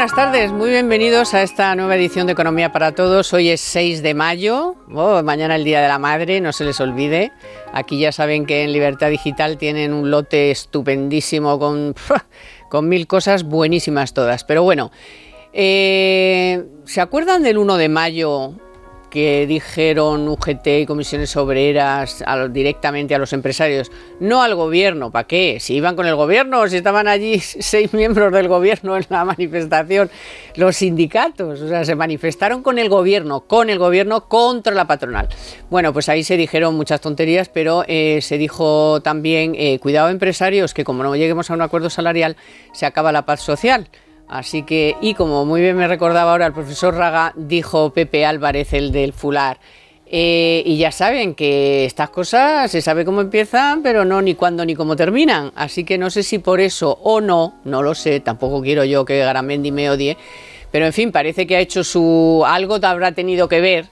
Buenas tardes, muy bienvenidos a esta nueva edición de Economía para Todos. Hoy es 6 de mayo, oh, mañana el Día de la Madre, no se les olvide. Aquí ya saben que en Libertad Digital tienen un lote estupendísimo con, con mil cosas buenísimas todas. Pero bueno, eh, ¿se acuerdan del 1 de mayo que dijeron UGT y comisiones obreras directamente a los empresarios, no al gobierno. ¿Para qué? Si iban con el gobierno, si estaban allí seis miembros del gobierno en la manifestación, los sindicatos, o sea, se manifestaron con el gobierno, con el gobierno contra la patronal. Bueno, pues ahí se dijeron muchas tonterías, pero eh, se dijo también, eh, cuidado empresarios, que como no lleguemos a un acuerdo salarial, se acaba la paz social. Así que, y como muy bien me recordaba ahora el profesor Raga, dijo Pepe Álvarez, el del Fular, eh, y ya saben que estas cosas se sabe cómo empiezan, pero no ni cuándo ni cómo terminan. Así que no sé si por eso o no, no lo sé, tampoco quiero yo que Garamendi me odie, pero en fin, parece que ha hecho su... algo habrá tenido que ver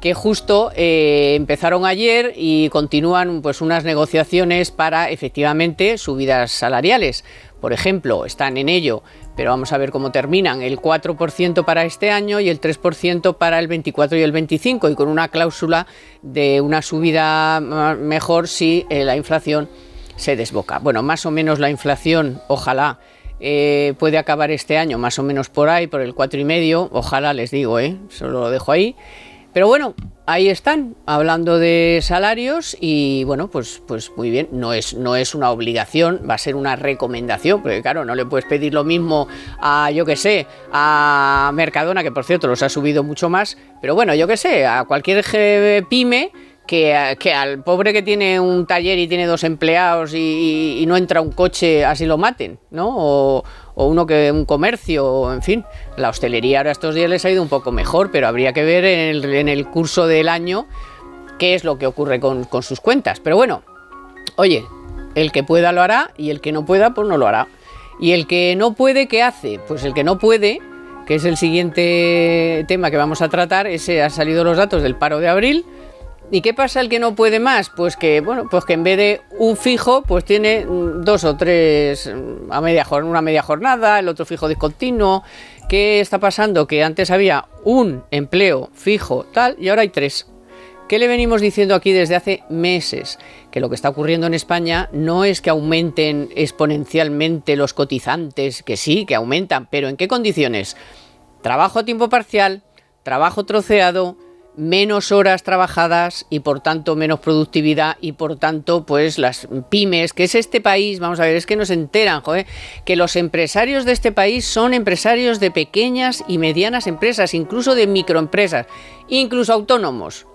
que justo eh, empezaron ayer y continúan pues unas negociaciones para efectivamente subidas salariales. Por ejemplo, están en ello pero vamos a ver cómo terminan. El 4% para este año y el 3% para el 24 y el 25 y con una cláusula de una subida mejor si eh, la inflación se desboca. Bueno, más o menos la inflación, ojalá. Eh, puede acabar este año más o menos por ahí, por el 4,5, ojalá les digo, ¿eh? solo lo dejo ahí. Pero bueno, ahí están, hablando de salarios y bueno, pues, pues muy bien, no es, no es una obligación, va a ser una recomendación, porque claro, no le puedes pedir lo mismo a, yo que sé, a Mercadona, que por cierto los ha subido mucho más, pero bueno, yo que sé, a cualquier pyme que, al pobre que tiene un taller y tiene dos empleados y, no entra un coche, así lo maten, ¿no? Uno que un comercio, en fin. La hostelería ahora estos días les ha ido un poco mejor, pero habría que ver en el, curso del año qué es lo que ocurre con, con sus cuentas. Pero bueno, oye, el que pueda lo hará y el que no pueda, pues no lo hará. Y el que no puede, ¿qué hace? Pues el que no puede, que es el siguiente tema que vamos a tratar, ese ha salido los datos del paro de abril ¿Y qué pasa el que no puede más? Pues que, bueno, pues que en vez de un fijo, pues tiene mm, dos o tres mm, a media una media jornada, el otro fijo discontinuo. ¿Qué está pasando? Que antes había un empleo fijo tal y ahora hay tres. ¿Qué le venimos diciendo aquí desde hace meses? Que lo que está ocurriendo en España no es que aumenten exponencialmente los cotizantes, que sí, que aumentan, pero ¿en qué condiciones? Trabajo a tiempo parcial, trabajo troceado, menos horas trabajadas y por tanto menos productividad y por tanto pues las pymes, que es este país, vamos a ver, es que nos enteran, que los empresarios de este país son empresarios de pequeñas y medianas empresas, incluso de microempresas, incluso autónomos.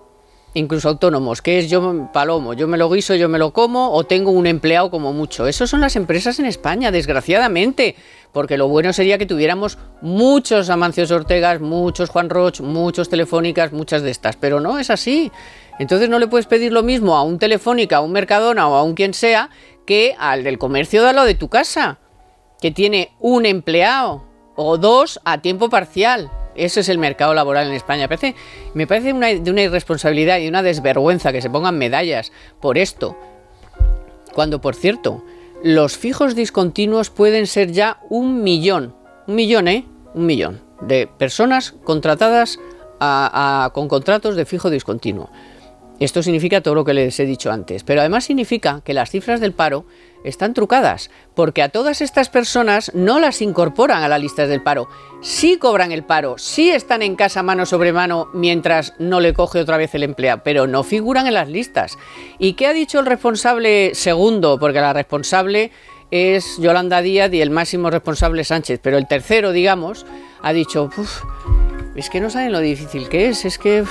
Incluso autónomos, que es yo palomo, yo me lo guiso, yo me lo como o tengo un empleado como mucho. Esas son las empresas en España, desgraciadamente porque lo bueno sería que tuviéramos muchos Amancio Ortegas, muchos Juan Roch, muchos Telefónicas, muchas de estas, pero no es así. Entonces no le puedes pedir lo mismo a un Telefónica, a un Mercadona o a un quien sea que al del comercio de lo de tu casa, que tiene un empleado o dos a tiempo parcial. Eso es el mercado laboral en España. Me parece, una, de una irresponsabilidad y una desvergüenza que se pongan medallas por esto. Cuando, por cierto, los fijos discontinuos pueden ser ya un millón. Un millón, ¿eh? Un millón de personas contratadas con contratos de fijo discontinuo. Esto significa todo lo que les he dicho antes, pero además significa que las cifras del paro están trucadas, porque a todas estas personas no las incorporan a las listas del paro. Sí cobran el paro, sí están en casa mano sobre mano mientras no le coge otra vez el empleo, pero no figuran en las listas. ¿Y qué ha dicho el responsable segundo? Porque la responsable es Yolanda Díaz y el máximo responsable Sánchez, pero el tercero, digamos, ha dicho, es que no saben lo difícil que es, es que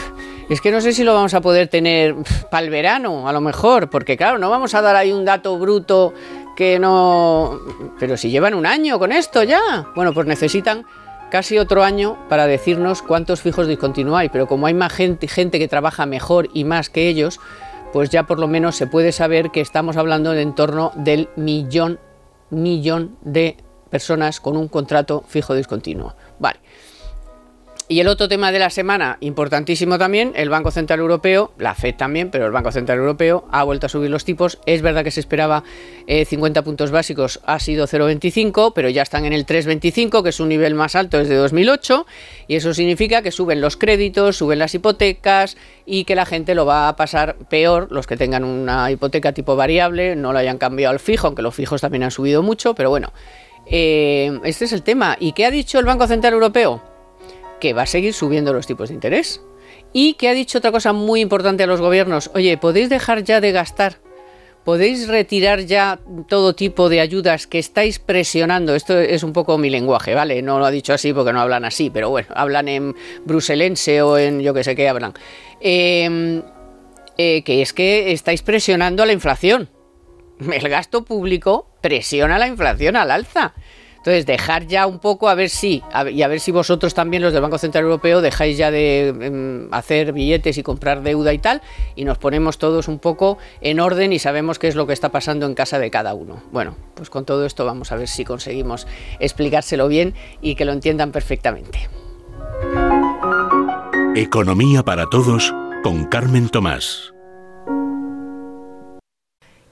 es que no sé si lo vamos a poder tener para el verano, a lo mejor, porque claro, no vamos a dar ahí un dato bruto que no... Pero si llevan un año con esto ya, bueno, pues necesitan casi otro año para decirnos cuántos fijos discontinuáis, pero como hay más gente, gente que trabaja mejor y más que ellos, pues ya por lo menos se puede saber que estamos hablando en torno del millón, millón de personas con un contrato fijo discontinuo. Vale. Y el otro tema de la semana, importantísimo también, el Banco Central Europeo, la FED también, pero el Banco Central Europeo ha vuelto a subir los tipos. Es verdad que se esperaba 50 eh, puntos básicos, ha sido 0,25, pero ya están en el 3,25, que es un nivel más alto desde 2008, y eso significa que suben los créditos, suben las hipotecas y que la gente lo va a pasar peor, los que tengan una hipoteca tipo variable, no lo hayan cambiado al fijo, aunque los fijos también han subido mucho, pero bueno, eh, este es el tema. ¿Y qué ha dicho el Banco Central Europeo? Que va a seguir subiendo los tipos de interés. Y que ha dicho otra cosa muy importante a los gobiernos, oye, podéis dejar ya de gastar, podéis retirar ya todo tipo de ayudas que estáis presionando. Esto es un poco mi lenguaje, ¿vale? No lo ha dicho así porque no hablan así, pero bueno, hablan en bruselense o en yo que sé qué hablan. Em, eh, que es que estáis presionando a la inflación. El gasto público presiona la inflación al alza. Entonces, dejar ya un poco a ver si, y a ver si vosotros también, los del Banco Central Europeo, dejáis ya de em, hacer billetes y comprar deuda y tal, y nos ponemos todos un poco en orden y sabemos qué es lo que está pasando en casa de cada uno. Bueno, pues con todo esto vamos a ver si conseguimos explicárselo bien y que lo entiendan perfectamente. Economía para todos con Carmen Tomás.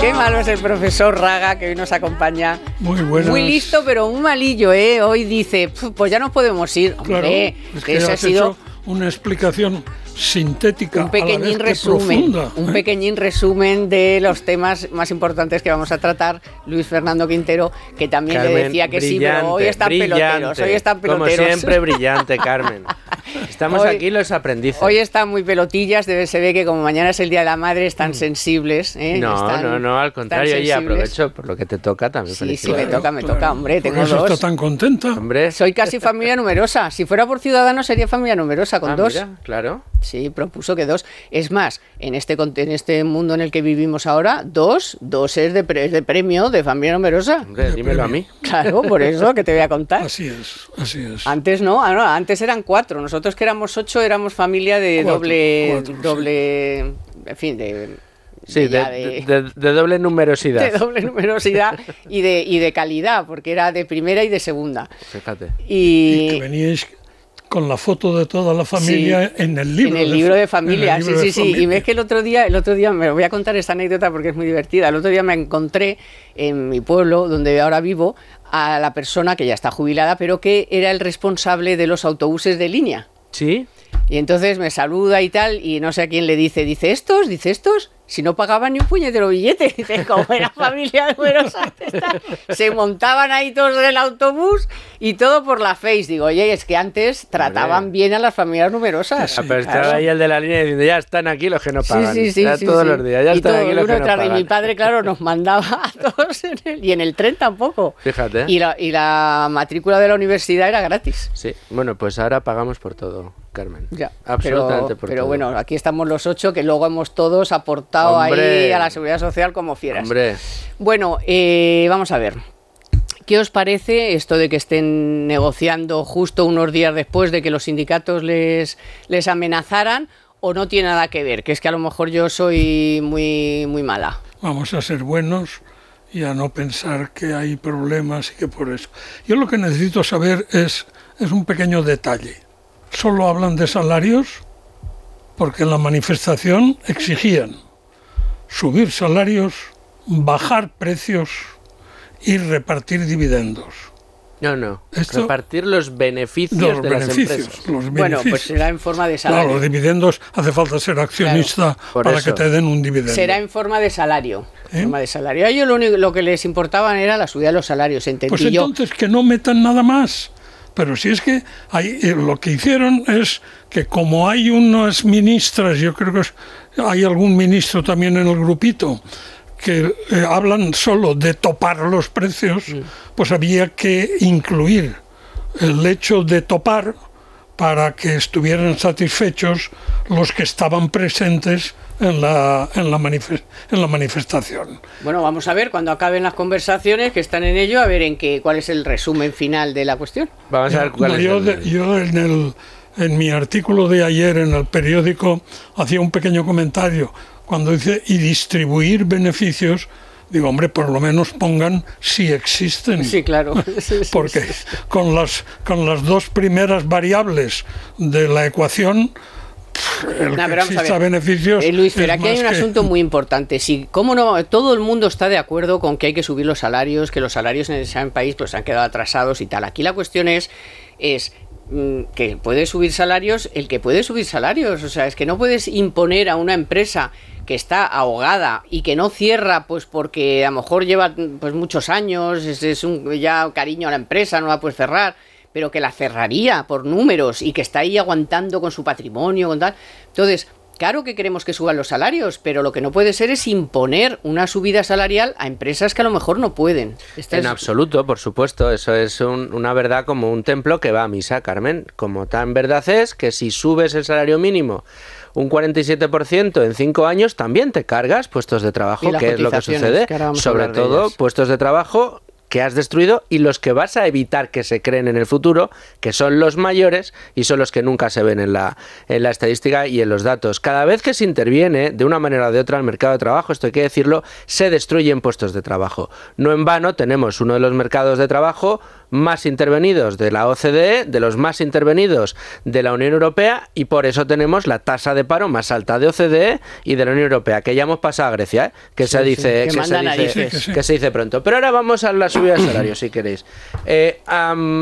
Qué malo es el profesor Raga que hoy nos acompaña. Muy bueno. Muy listo, pero un malillo, ¿eh? Hoy dice, pues ya nos podemos ir. Hombre, es que ha sido una explicación sintética. Un pequeñín resumen. Un pequeñín resumen de los temas más importantes que vamos a tratar. Luis Fernando Quintero, que también le decía que sí, pero hoy están peloteros. Hoy están peloteros. Como siempre, brillante, Carmen. Estamos aquí los aprendices. Hoy están muy pelotillas, debe, se ve que como mañana es el Día de la Madre, están mm. sensibles. ¿eh? No, no, no, al contrario, y aprovecho por lo que te toca también. Sí, sí, me toca, me toca, hombre, tengo dos. Está tan contenta. Hombre. Soy casi familia numerosa. Si fuera por ciudadano sería familia numerosa, con ah, dos. claro. Sí, propuso que dos. Es más, en este, en este mundo en el que vivimos ahora, dos, dos es de, de premio de familia numerosa. dímelo a mí. Claro, por eso que te voy a contar. Así es, así es. Antes no, ah, antes eran cuatro. Nosotros que éramos ocho éramos familia de doble, doble, en fin, de Sí, de, doble numerosidad. De doble numerosidad y de, y de calidad, porque era de primera y de segunda. Fíjate. Y, que veníais con la foto de toda la familia en el libro. En el libro de familia, sí, sí, sí. Y ves que el otro día, el otro día, me voy a contar esta anécdota porque es muy divertida. El otro día me encontré en mi pueblo, donde ahora vivo, a la persona que ya está jubilada, pero que era el responsable de los autobuses de línea. Sí. Y entonces me saluda y tal, y no sé a quién le dice, dice estos, dice estos, si no pagaban ni un puñetero billete, dice, como era familia numerosa, se montaban ahí todos en el autobús y todo por la face. Digo, oye, es que antes trataban bien a las familias numerosas. pero estaba ahí el de la línea diciendo, ya están aquí los que no pagan. Sí, sí, sí. todos los días, ya están aquí los que no pagan. Y mi padre, claro, nos mandaba a todos en el, y en el tren tampoco. Fíjate. Y la, y la matrícula de la universidad era gratis. Sí, bueno, pues ahora pagamos por todo. Carmen. Ya, absolutamente pero, pero bueno, aquí estamos los ocho que luego hemos todos aportado ahí a la seguridad social como fieras. Hombre. Bueno, eh, vamos a ver. ¿Qué os parece esto de que estén negociando justo unos días después de que los sindicatos les, les amenazaran o no tiene nada que ver? Que es que a lo mejor yo soy muy, muy mala. Vamos a ser buenos y a no pensar que hay problemas y que por eso. Yo lo que necesito saber es, es un pequeño detalle solo hablan de salarios porque en la manifestación exigían subir salarios, bajar precios y repartir dividendos. No, no. repartir los beneficios de las empresas. Bueno, pues será en forma de salario. Claro, los dividendos hace falta ser accionista para que te den un dividendo. Será en forma de salario. ¿Eh? Forma de salario. A ellos lo, único, lo que les importaba era la subida de los salarios, entendí Pues entonces que no metan nada más. Pero si es que hay, eh, lo que hicieron es que como hay unas ministras, yo creo que hay algún ministro también en el grupito, que eh, hablan solo de topar los precios, pues había que incluir el hecho de topar para que estuvieran satisfechos los que estaban presentes en la, en la, en la manifestación. Bueno, vamos a ver cuando acaben las conversaciones que están en ello, a ver en qué, cuál es el resumen final de la cuestión. Vamos a ver cuál yo, yo en, el, en mi artículo de ayer en el periódico hacía un pequeño comentario cuando dice y distribuir beneficios digo, hombre, por lo menos pongan si existen. Sí, claro. Porque con las, con las dos primeras variables de la ecuación, el que exista beneficios. Eh, Luis, pero aquí hay un asunto muy importante. Si, ¿Cómo no? Todo el mundo está de acuerdo con que hay que subir los salarios, que los salarios en ese país pues han quedado atrasados y tal. Aquí la cuestión es, es que puede subir salarios el que puede subir salarios. O sea, es que no puedes imponer a una empresa que está ahogada y que no cierra pues porque a lo mejor lleva pues muchos años, es, es un ya cariño a la empresa, no la puedes cerrar pero que la cerraría por números y que está ahí aguantando con su patrimonio, con tal. Entonces, claro que queremos que suban los salarios, pero lo que no puede ser es imponer una subida salarial a empresas que a lo mejor no pueden. en absoluto, por supuesto, eso es una verdad como un templo que va a misa, Carmen. Como tan verdad es que si subes el salario mínimo un 47% en cinco años, también te cargas puestos de trabajo, que es lo que sucede. Sobre todo puestos de trabajo que has destruido y los que vas a evitar que se creen en el futuro, que son los mayores y son los que nunca se ven en la, en la estadística y en los datos. Cada vez que se interviene de una manera o de otra el mercado de trabajo, esto hay que decirlo, se destruyen puestos de trabajo. No en vano tenemos uno de los mercados de trabajo más intervenidos de la OCDE, de los más intervenidos de la Unión Europea y por eso tenemos la tasa de paro más alta de OCDE y de la Unión Europea, que ya hemos pasado a Grecia, ¿eh? que, se dice, que, se dice, pronto. Pero ahora vamos a la subida de salario, si queréis. Eh,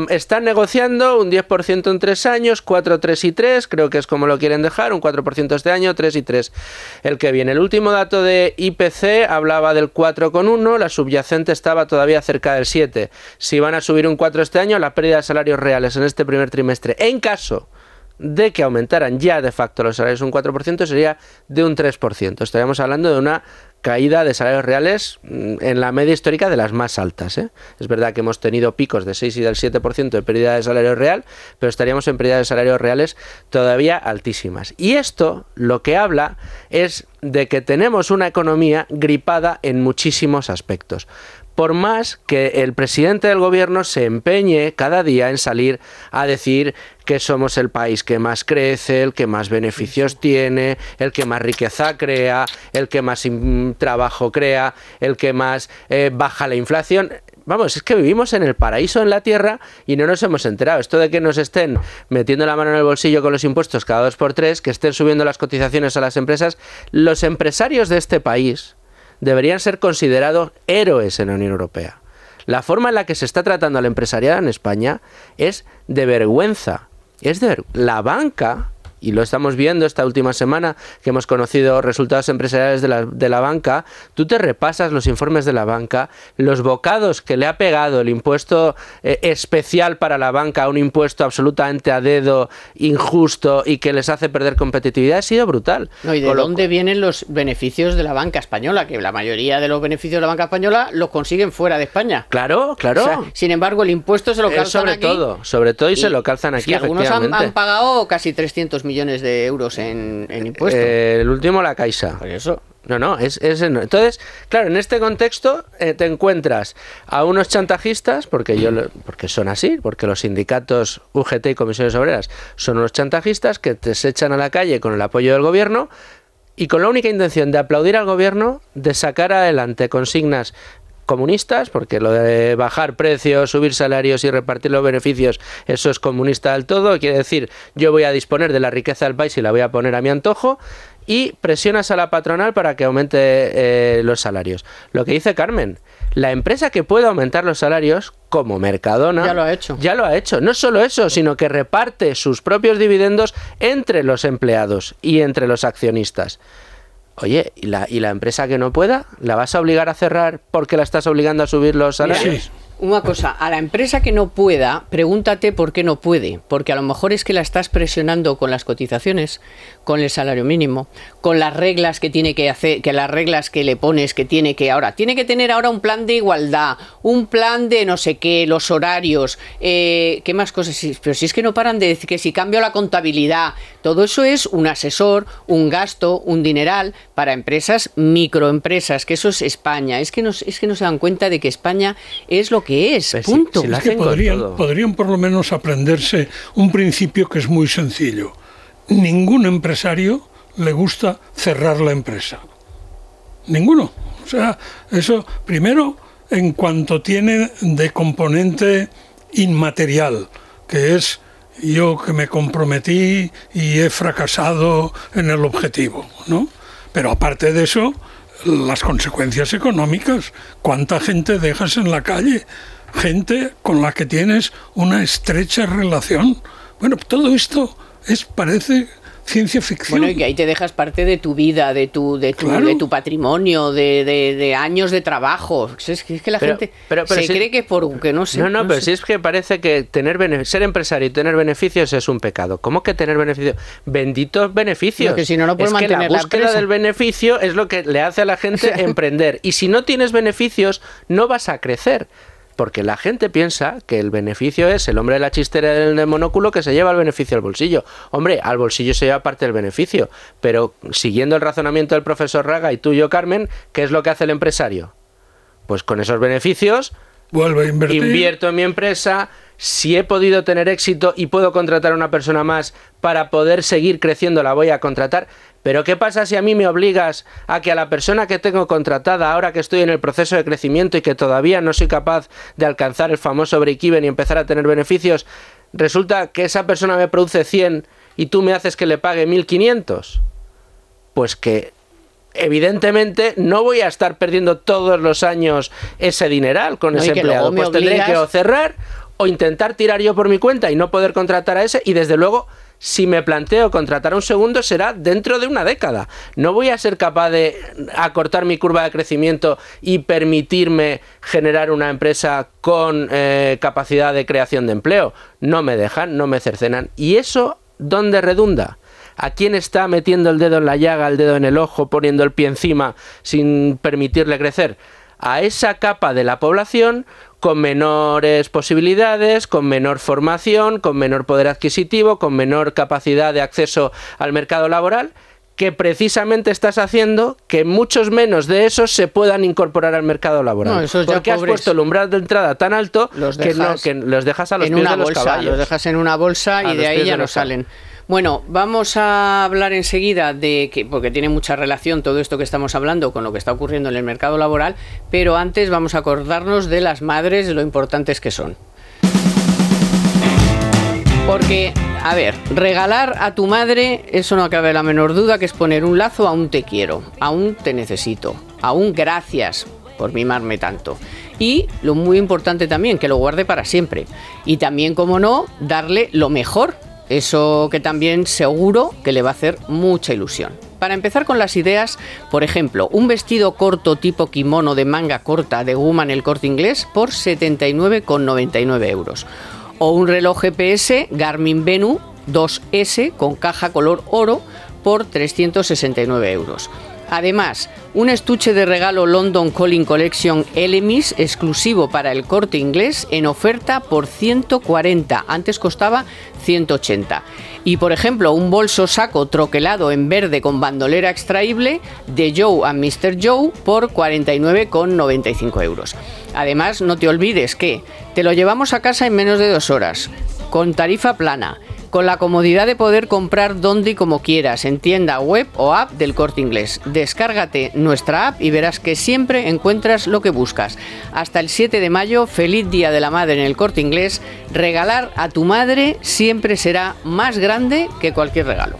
están negociando un 10% en tres años, 4, 3 y 3, creo que es como lo quieren dejar, un 4% este año, 3 y 3 el que viene. El último dato de IPC hablaba del 4,1, la subyacente estaba todavía cerca del 7. Si van a subir un este año, la pérdida de salarios reales en este primer trimestre, en caso de que aumentaran ya de facto los salarios un 4%, sería de un 3%. Estaríamos hablando de una caída de salarios reales mm, en la media histórica de las más altas. ¿eh? Es verdad que hemos tenido picos de 6 y del 7% de pérdida de salario real, pero estaríamos en pérdida de salarios reales todavía altísimas. Y esto lo que habla es de que tenemos una economía gripada en muchísimos aspectos. Por más que el presidente del gobierno se empeñe cada día en salir a decir que somos el país que más crece, el que más beneficios tiene, el que más riqueza crea, el que más trabajo crea, el que más eh, baja la inflación. Vamos, es que vivimos en el paraíso en la tierra y no nos hemos enterado. Esto de que nos estén metiendo la mano en el bolsillo con los impuestos cada dos por tres, que estén subiendo las cotizaciones a las empresas, los empresarios de este país deberían ser considerados héroes en la Unión Europea. La forma en la que se está tratando al empresariado en España es de vergüenza. Es de la banca y lo estamos viendo esta última semana que hemos conocido resultados empresariales de la, de la banca, tú te repasas los informes de la banca, los bocados que le ha pegado el impuesto eh, especial para la banca, un impuesto absolutamente a dedo, injusto y que les hace perder competitividad, ha sido brutal. No, ¿Y de dónde vienen los beneficios de la banca española? Que la mayoría de los beneficios de la banca española los consiguen fuera de España. Claro, claro. sin embargo, el impuesto se lo calzan sobre todo, sobre todo y, se lo calzan aquí. algunos han, han, pagado casi 300 millones de euros en, impuestos. Eh, el último, la Caixa. Por eso. No, no, es, entonces, claro, en este contexto eh, te encuentras a unos chantajistas, porque yo porque son así, porque los sindicatos UGT y comisiones obreras son unos chantajistas que te echan a la calle con el apoyo del gobierno y con la única intención de aplaudir al gobierno, de sacar adelante consignas comunistas, porque lo de bajar precios, subir salarios y repartir los beneficios, eso es comunista del todo. Quiere decir, yo voy a disponer de la riqueza del país y la voy a poner a mi antojo. Y presionas a la patronal para que aumente eh, los salarios. Lo que dice Carmen, la empresa que puede aumentar los salarios, como Mercadona, ya lo ha hecho. Ya lo ha hecho. No solo eso, sino que reparte sus propios dividendos entre los empleados y entre los accionistas. Oye, ¿y la, ¿y la empresa que no pueda? ¿La vas a obligar a cerrar porque la estás obligando a subir los salarios? Una cosa, a la empresa que no pueda, pregúntate por qué no puede, porque a lo mejor es que la estás presionando con las cotizaciones, con el salario mínimo, con las reglas que tiene que hacer, que las reglas que le pones que tiene que ahora, tiene que tener ahora un plan de igualdad, un plan de no sé qué, los horarios, eh, qué más cosas, pero si es que no paran de decir que si cambio la contabilidad, todo eso es un asesor, un gasto, un dineral para empresas, microempresas, que eso es España, es que no, es que no se dan cuenta de que España es lo que es, pues punto. que podrían, podrían por lo menos aprenderse un principio que es muy sencillo. Ningún empresario le gusta cerrar la empresa. Ninguno. O sea, eso primero en cuanto tiene de componente inmaterial, que es yo que me comprometí y he fracasado en el objetivo, ¿no? Pero aparte de eso, las consecuencias económicas. ¿Cuánta gente dejas en la calle? Gente con la que tienes una estrecha relación. Bueno, todo esto es parece ciencia ficción. Bueno, y que ahí te dejas parte de tu vida, de tu, de tu, de tu patrimonio, de, de, años de trabajo. Es que, es que la gente se cree que por que no sé. No, no, pero si es que parece que tener ser empresario y tener beneficios es un pecado. ¿Cómo que tener beneficios? Benditos beneficios. que si no, no puedes es que la búsqueda del beneficio es lo que le hace a la gente emprender. Y si no tienes beneficios, no vas a crecer porque la gente piensa que el beneficio es el hombre de la chistera del monóculo que se lleva el beneficio al bolsillo. Hombre, al bolsillo se lleva parte del beneficio, pero siguiendo el razonamiento del profesor Raga y tuyo, Carmen, ¿qué es lo que hace el empresario? Pues con esos beneficios Vuelve a invertir. invierto en mi empresa, si he podido tener éxito y puedo contratar a una persona más para poder seguir creciendo, la voy a contratar. Pero ¿qué pasa si a mí me obligas a que a la persona que tengo contratada, ahora que estoy en el proceso de crecimiento y que todavía no soy capaz de alcanzar el famoso break-even y empezar a tener beneficios, resulta que esa persona me produce 100 y tú me haces que le pague 1500? Pues que evidentemente no voy a estar perdiendo todos los años ese dineral con ese empleado. Pues tendré que o cerrar o intentar tirar yo por mi cuenta y no poder contratar a ese y desde luego si me planteo contratar a un segundo será dentro de una década. No voy a ser capaz de acortar mi curva de crecimiento y permitirme generar una empresa con eh, capacidad de creación de empleo. No me dejan, no me cercenan. ¿Y eso dónde redunda? ¿A quién está metiendo el dedo en la llaga, el dedo en el ojo, poniendo el pie encima sin permitirle crecer? A esa capa de la población con menores posibilidades, con menor formación, con menor poder adquisitivo, con menor capacidad de acceso al mercado laboral, que precisamente estás haciendo que muchos menos de esos se puedan incorporar al mercado laboral. No, esos ya Porque has puesto el umbral de entrada tan alto Los que, no, que los dejas a los en pies una de los bolsa, caballos. los dejas en una bolsa A y de ahí ya no caballos. Bueno, vamos a hablar enseguida de que, porque tiene mucha relación todo esto que estamos hablando con lo que está ocurriendo en el mercado laboral, pero antes vamos a acordarnos de las madres, de lo importantes que son. Porque, a ver, regalar a tu madre, eso no cabe la menor duda, que es poner un lazo a un te quiero, a un te necesito, a un gracias por mimarme tanto. Y lo muy importante también, que lo guarde para siempre. Y también, como no, darle lo mejor. Eso que también seguro que le va a hacer mucha ilusión. Para empezar con las ideas, por ejemplo, un vestido corto tipo kimono de manga corta de guma en el corte inglés por 79,99 euros o un reloj GPS Garmin Venu 2S con caja color oro por 369 euros. Además, un estuche de regalo London Calling Collection Elemis exclusivo para el corte inglés en oferta por 140, antes costaba 180. Y por ejemplo, un bolso saco troquelado en verde con bandolera extraíble de Joe and Mr. Joe por 49,95 euros. Además, no te olvides que te lo llevamos a casa en menos de dos horas, con tarifa plana, con la comodidad de poder comprar donde y como quieras, en tienda web o app del corte inglés. Descárgate nuestra app y verás que siempre encuentras lo que buscas. Hasta el 7 de mayo, feliz Día de la Madre en el corte inglés. Regalar a tu madre siempre será más grande que cualquier regalo.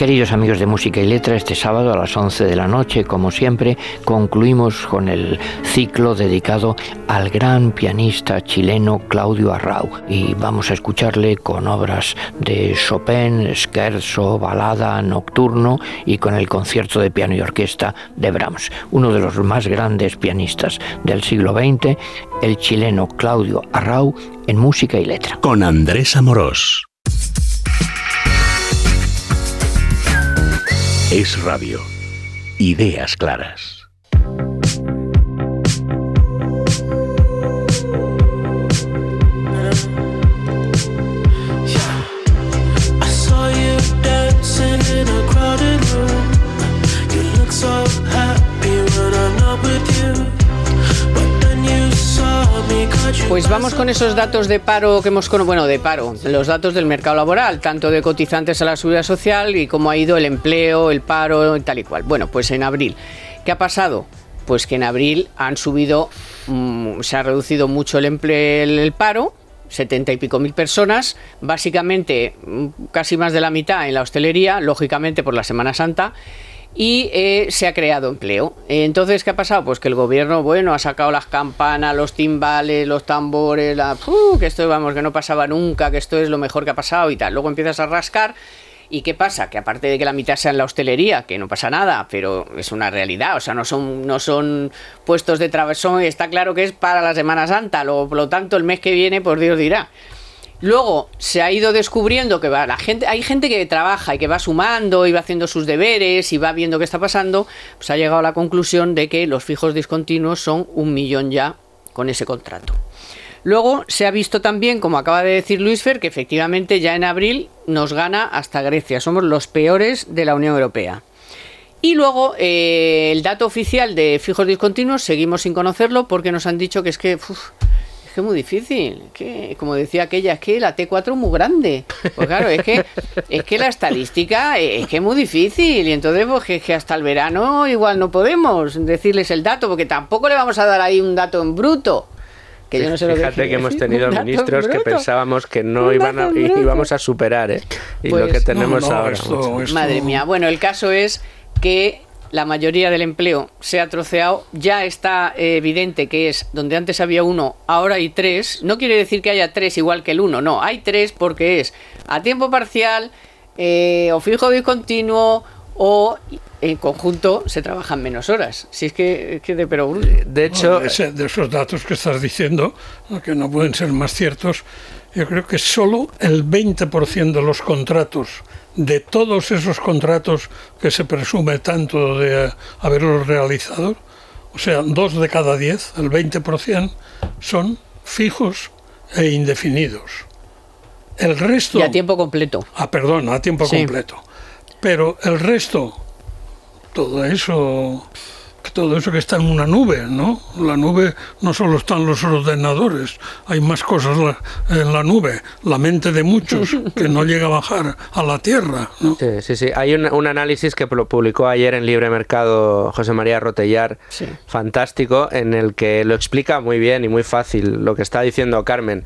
Queridos amigos de Música y Letra, este sábado a las 11 de la noche, como siempre, concluimos con el ciclo dedicado al gran pianista chileno Claudio Arrau y vamos a escucharle con obras de Chopin, Scherzo, Balada, Nocturno y con el concierto de piano y orquesta de Brahms, uno de los más grandes pianistas del siglo XX, el chileno Claudio Arrau en Música y Letra. Con Andrés Amorós. Es Radio. Ideas claras. So happy when with. Pues vamos con esos datos de paro que hemos conocido, bueno, de paro, los datos del mercado laboral, tanto de cotizantes a la seguridad social y cómo ha ido el empleo, el paro y tal y cual. Bueno, pues en abril, ¿qué ha pasado? Pues que en abril han subido, mm, se ha reducido mucho el empleo, el, paro, 70 y pico mil personas, básicamente mm, casi más de la mitad en la hostelería, lógicamente por la Semana Santa, y eh, se ha creado empleo. Entonces, ¿qué ha pasado? Pues que el gobierno, bueno, ha sacado las campanas, los timbales, los tambores, la, ¡fu! que esto, vamos, que no pasaba nunca, que esto es lo mejor que ha pasado y tal. Luego empiezas a rascar. ¿Y qué pasa? Que aparte de que la mitad sea en la hostelería, que no pasa nada, pero es una realidad, o sea, no son, no son puestos de travesón, está claro que es para la Semana Santa, luego, por lo tanto, el mes que viene, pues Dios dirá. Luego se ha ido descubriendo que va, la gente, hay gente que trabaja y que va sumando y va haciendo sus deberes y va viendo qué está pasando, pues ha llegado a la conclusión de que los fijos discontinuos son un millón ya con ese contrato. Luego se ha visto también, como acaba de decir Luis Fer, que efectivamente ya en abril nos gana hasta Grecia. Somos los peores de la Unión Europea. Y luego eh, el dato oficial de fijos discontinuos seguimos sin conocerlo porque nos han dicho que es que es que es muy difícil, que como decía aquella, es que la T4 es muy grande. Pues claro, es que es que la estadística es que es muy difícil y entonces pues que, que hasta el verano igual no podemos decirles el dato porque tampoco le vamos a dar ahí un dato en bruto. Que yo no sé lo Fíjate que, hemos tenido ministros que pensábamos que no iban a, íbamos a superar, ¿eh? Y Pues- lo que tenemos No, no, ahora. esto- macho. esto- Madre mía, bueno, el caso es que la mayoría del empleo se ha troceado, ya está eh, evidente que es donde antes había uno, ahora hay tres. No quiere decir que haya tres igual que el uno, no, hay tres porque es a tiempo parcial eh, o fijo discontinuo o en conjunto se trabajan menos horas. Si es que, es que de pero De hecho, de, ese- de esos datos que estás diciendo, que no pueden ser más ciertos, yo creo que solo el 20% de los contratos, de todos esos contratos que se presume tanto de eh, haberlos realizado, o sea, dos de cada diez, el 20%, son fijos e indefinidos. El resto... Y a tiempo completo. Ah, perdón, a tiempo Sí. completo. Pero el resto, todo eso, todo eso que está en una nube, ¿no? La nube no solo están los ordenadores, hay más cosas en la nube, la mente de muchos que no llega a bajar a la tierra, ¿no? Sí, sí, sí. Hay un, un análisis que lo publicó ayer en Libre Mercado José María Rotellar, Sí. fantástico, en el que lo explica muy bien y muy fácil lo que está diciendo Carmen.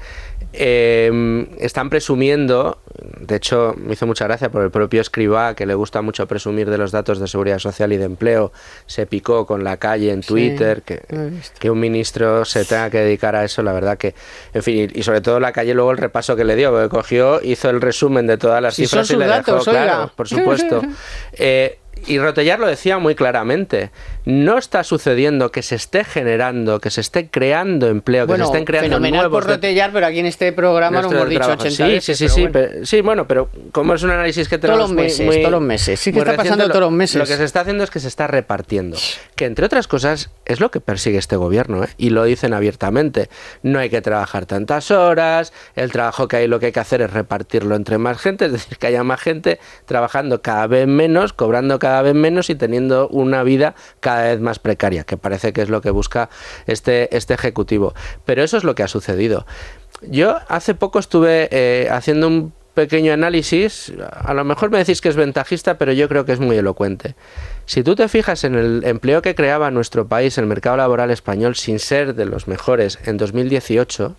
Eh, están presumiendo, de hecho me hizo mucha gracia por el propio Escribá, que le gusta mucho presumir de los datos de seguridad social y de empleo, se picó con la calle en Twitter, que, un ministro se tenga que dedicar a eso, la verdad que, en fin, y, y sobre todo la calle luego el repaso que le dio, porque cogió, hizo el resumen de todas las Si cifras y le dejó, claro, por supuesto. Eh, y Rotellar lo decía muy claramente. No está sucediendo que se esté generando, que se esté creando empleo, que se estén creando fenomenal nuevos por Rotellar, pero aquí en este programa nuestro hemos dicho trabajo. 80 sí, veces. Sí, sí, pero sí, bueno. pero- sí, bueno, pero como es un análisis que Todos tenemos los muy- meses, muy- todos los meses. Sí que está pasando todos los lo- meses. Lo que se está haciendo es que se está repartiendo. Que entre otras cosas es lo que persigue este gobierno, ¿eh? y lo dicen abiertamente. No hay que trabajar tantas horas, el trabajo que hay lo que hay que hacer es repartirlo entre más gente, es decir, que haya más gente trabajando cada vez menos, cobrando cada vez menos y teniendo una vida cada vez más precaria, que parece que es lo que busca este, este ejecutivo. Pero eso es lo que ha sucedido. Yo hace poco estuve eh, haciendo un pequeño análisis, a lo mejor me decís que es ventajista, pero yo creo que es muy elocuente. Si tú te fijas en el empleo que creaba nuestro país, el mercado laboral español, sin ser de los mejores en 2018,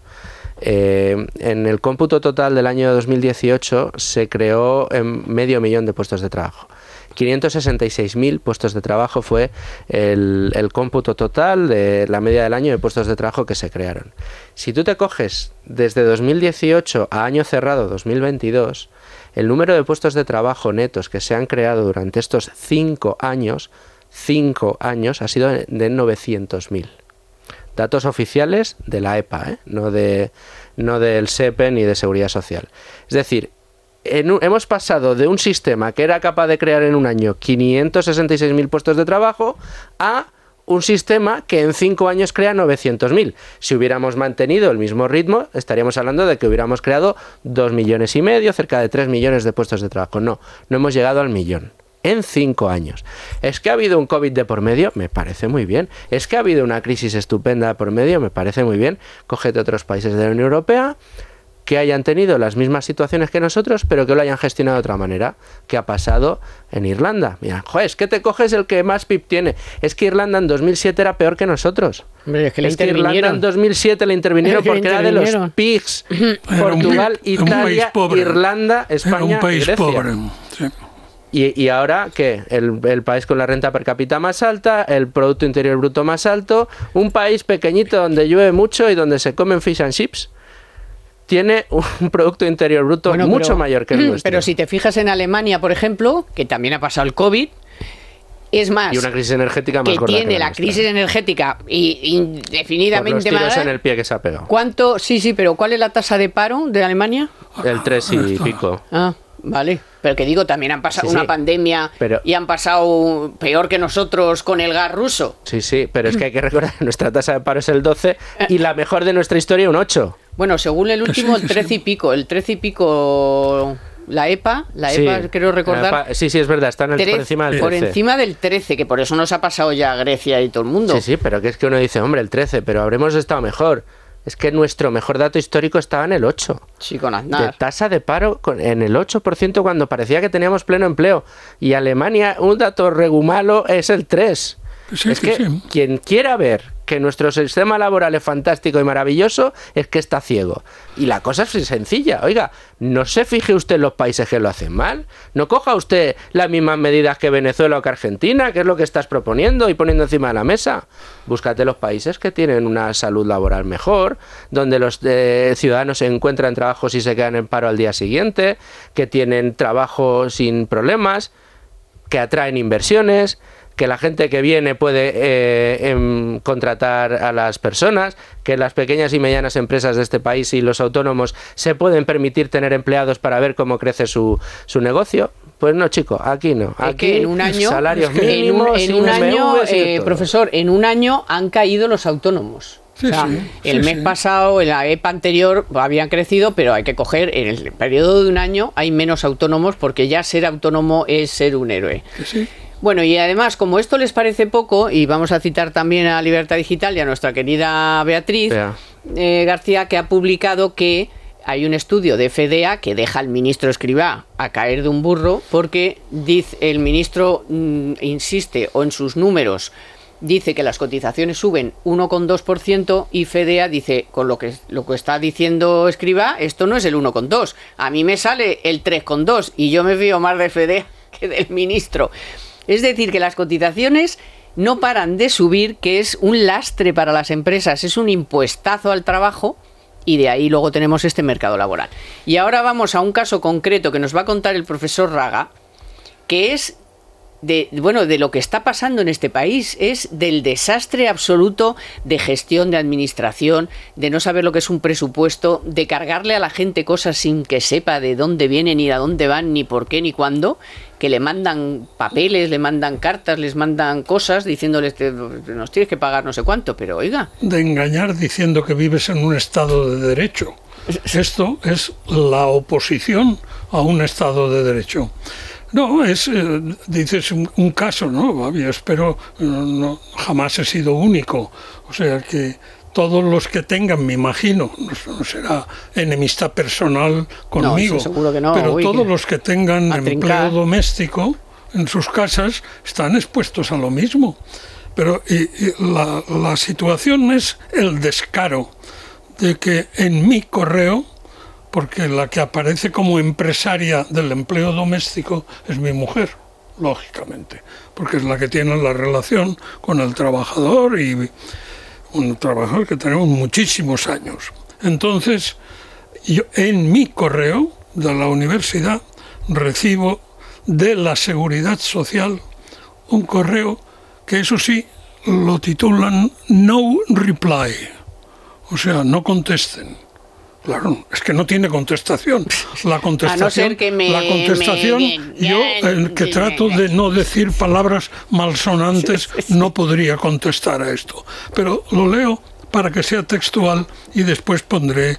eh, en el cómputo total del año 2018 se creó en medio millón de puestos de trabajo. 566.000 puestos de trabajo fue el, cómputo total de la media del año de puestos de trabajo que se crearon. Si tú te coges desde 2018 a año cerrado 2022, el número de puestos de trabajo netos que se han creado durante estos cinco años, cinco años, ha sido de 900.000 datos oficiales de la EPA, ¿eh? no, de, no del SEPE ni de Seguridad Social. Es decir, hemos pasado de un sistema que era capaz de crear en un año 566.000 puestos de trabajo a un sistema que en cinco años crea 900.000. Si hubiéramos mantenido el mismo ritmo, estaríamos hablando de que hubiéramos creado 2 millones y medio, cerca de 3 millones de puestos de trabajo. No, no hemos llegado al millón en cinco años. ¿Es que ha habido un COVID de por medio? Me parece muy bien. ¿Es que ha habido una crisis estupenda de por medio? Me parece muy bien. Cógete otros países de la Unión Europea que hayan tenido las mismas situaciones que nosotros, pero que lo hayan gestionado de otra manera. ¿Qué ha pasado en Irlanda? Mira, joder, es que te coges el que más PIB tiene. Es que Irlanda en 2007 era peor que nosotros. Hombre, es que le Irlanda en intervinieron. 2007 le intervinieron que porque era de los. PIGs. Un Portugal, un Italia, pobre. Irlanda, España Era un país y Grecia. pobre. sí. Y, y ahora, ¿qué? El, el país con la renta per cápita más alta, el Producto Interior Bruto más alto, un país pequeñito donde llueve mucho y donde se comen fish and chips, tiene un Producto Interior Bruto Bueno, mucho pero- mayor que el nuestro. Pero si te fijas en Alemania, por ejemplo, que también ha pasado el COVID, es más, y una crisis energética más que gorda tiene que la crisis energética y Por los indefinidamente tiros más. en el pie que se ha pegado. ¿Cuánto? Sí, sí, pero ¿cuál es la tasa de paro de Alemania? El 3 y pico. Ah, vale. Pero que digo, también han pasado Sí, una sí. pandemia Pero- y han pasado peor que nosotros con el gas ruso. Sí, sí, pero es que hay que recordar que nuestra tasa de paro es el 12 y la mejor de nuestra historia un 8. Bueno, según el último, el 13 y pico. El 13 y pico, la EPA, la Sí. EPA, quiero recordar. Pa- Sí, sí, es verdad, está en el, por encima del 13. por encima del 13, que por eso nos ha pasado ya a Grecia y todo el mundo. Sí, sí, pero que es que uno dice, hombre, el 13, pero habremos estado mejor. Es que nuestro mejor dato histórico estaba en el 8. Sí, con De Aznar. tasa de paro con- en el 8% cuando parecía que teníamos pleno empleo. Y Alemania, un dato regumalo, es el 3. Sí, es sí, que sí. quien quiera ver que nuestro sistema laboral es fantástico y maravilloso es que está ciego. Y la cosa es sencilla. Oiga, no se fije usted en los países que lo hacen mal. No coja usted las mismas medidas que Venezuela o que Argentina, que es lo que estás proponiendo y poniendo encima de la mesa. Búscate los países que tienen una salud laboral mejor, donde los eh, ciudadanos encuentran trabajos y se quedan en paro al día siguiente, que tienen trabajo sin problemas que atraen inversiones, que la gente que viene puede eh, em, contratar a las personas, que las pequeñas y medianas empresas de este país y los autónomos se pueden permitir tener empleados para ver cómo crece su, su negocio. Pues no, chico, aquí no. Es Aquí que en un año, salarios en un, mínimos, en un año, eh, profesor, en un año han caído los autónomos. Sí, o sea, sí, el sí, mes sí. pasado, en la EPA anterior, habían crecido, pero hay que coger, en el periodo de un año hay menos autónomos porque ya ser autónomo es ser un héroe. Bueno, y además, como esto les parece poco, y vamos a citar también a Libertad Digital y a nuestra querida Beatriz Bea. eh, García, que ha publicado que hay un estudio de FDA que deja al ministro Escribá a caer de un burro porque dice, el ministro mm, insiste o en sus números dice que las cotizaciones suben 1,2% y FEDEA dice, con lo que, lo que está diciendo Escribá, esto no es el 1,2. A mí me sale el 3,2 y yo me fío más de FEDEA que del ministro. Es decir, que las cotizaciones no paran de subir, que es un lastre para las empresas, es un impuestazo al trabajo y de ahí luego tenemos este mercado laboral. Y ahora vamos a un caso concreto que nos va a contar el profesor Raga, que es de bueno de lo que está pasando en este país es del desastre absoluto de gestión de administración de no saber lo que es un presupuesto de cargarle a la gente cosas sin que sepa de dónde vienen ni a dónde van ni por qué ni cuándo que le mandan papeles le mandan cartas les mandan cosas diciéndoles "Te- nos tienes que pagar no sé cuánto pero oiga de engañar diciendo que vives en un Estado de Derecho. Esto es la oposición a un Estado de Derecho. No, es, eh, dices, un, un caso, ¿no? Yo espero, no, jamás he sido único. O sea que todos los que tengan, me imagino, no, no será enemistad personal conmigo, no, pero uy, todos los que tengan empleo doméstico en sus casas están expuestos a lo mismo. Pero y- y la, la situación es el descaro de que en mi correo, porque la que aparece como empresaria del empleo doméstico es mi mujer, lógicamente, porque es la que tiene la relación con el trabajador y un trabajador que tenemos muchísimos años. Entonces, yo en mi correo de la universidad recibo de la seguridad social un correo que eso sí lo titulan no reply, o sea, no contesten. Claro, es que no tiene contestación. La contestación, ser que me- la contestación, me- yo el que trato de no decir palabras malsonantes no podría contestar a esto. Pero lo leo para que sea textual y después pondré,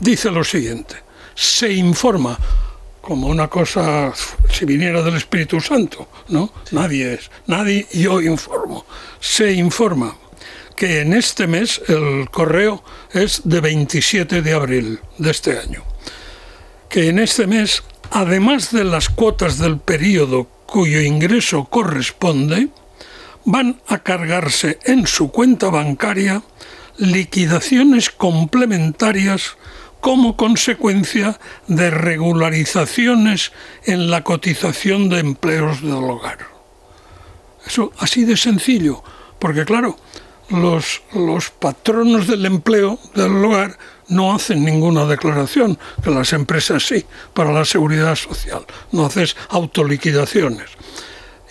dice lo siguiente, se informa como una cosa, si viniera del Espíritu Santo, ¿no? Nadie es, nadie, yo informo. Se informa que en este mes el correo es de 27 de abril de este año. Que en este mes, además de las cuotas del periodo cuyo ingreso corresponde, van a cargarse en su cuenta bancaria liquidaciones complementarias como consecuencia de regularizaciones en la cotización de empleos del hogar. Eso así de sencillo, porque claro, los, patronos del empleo del hogar no hacen ninguna declaración, que las empresas sí, para la seguridad social, no haces autoliquidaciones.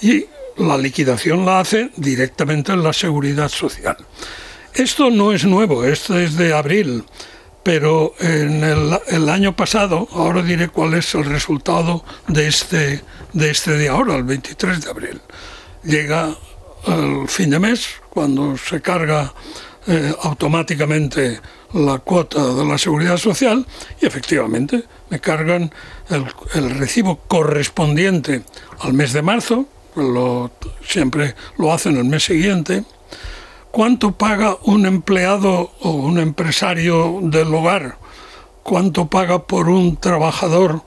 Y la liquidación la hace directamente en la seguridad social. Esto no es nuevo, esto es de abril, pero en el, el año pasado, ahora diré cuál es el resultado de este, de este de ahora, el 23 de abril. Llega el fin de mes, cuando se carga eh, automáticamente la cuota de la seguridad social y efectivamente me cargan el, recibo correspondiente al mes de marzo, lo, siempre lo hacen el mes siguiente, ¿Cuánto paga un empleado o un empresario del hogar? ¿Cuánto paga por un trabajador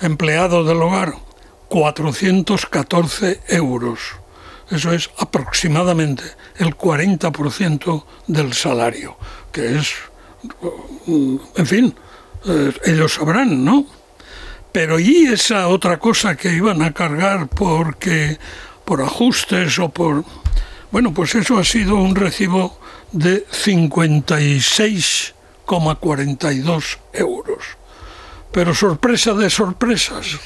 empleado del hogar? 414 euros. Eso es aproximadamente el 40% del salario, que es, mm, en fin, eh, ellos sabrán, ¿no? Pero ¿y esa otra cosa que iban a cargar porque por ajustes o por bueno, pues eso ha sido un recibo de 56,42 euros. Pero sorpresa de sorpresas.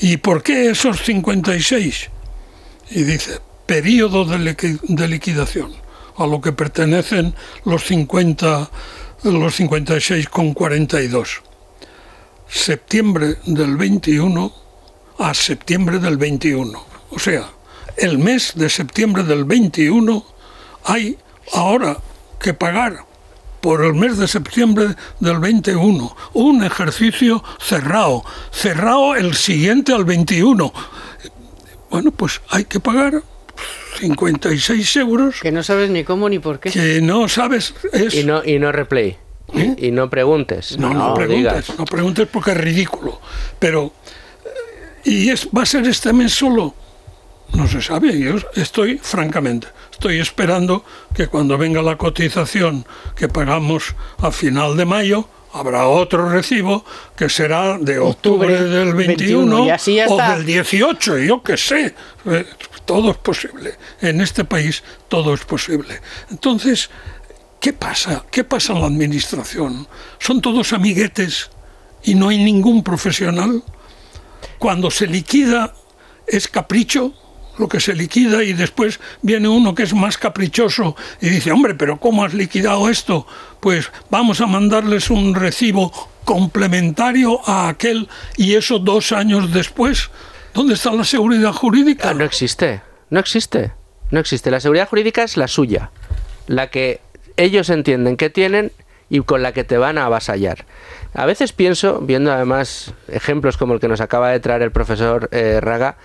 ¿Y por qué esos 56? Y dice, periodo de, liqui de liquidación, a lo que pertenecen los 50, los 56,42. Septiembre del 21 a septiembre del 21. O sea, el mes de septiembre del 21 hay ahora que pagar por el mes de septiembre del 21, un ejercicio cerrado, cerrado el siguiente al 21. Bueno, pues hay que pagar 56 euros Que no sabes ni cómo ni por qué. que no sabes es Y no, y no replay. Y no preguntes. ¿Eh? no, no, preguntes, digas. no preguntes porque es ridículo. Pero eh, y es va a ser este mes solo. No se sabe. Yo estoy francamente estoy esperando que cuando venga la cotización que pagamos a final de mayo habrá otro recibo que será de octubre, Octubre del 21, 21, y así ya o del 18, yo qué sé. Eh, Todo es posible. En este país todo es posible. Entonces, ¿qué pasa? ¿Qué pasa en la administración? ¿Son todos amiguetes y no hay ningún profesional? Cuando se liquida es capricho lo que se liquida y después viene uno que es más caprichoso y dice, hombre, pero ¿cómo has liquidado esto? Pues vamos a mandarles un recibo complementario a aquel y eso dos años después. ¿Dónde está la seguridad jurídica? No existe. No existe. No existe. La seguridad jurídica es la suya. La que ellos entienden que tienen y con la que te van a avasallar. A veces pienso, viendo además ejemplos como el que nos acaba de traer el profesor eh, Raga,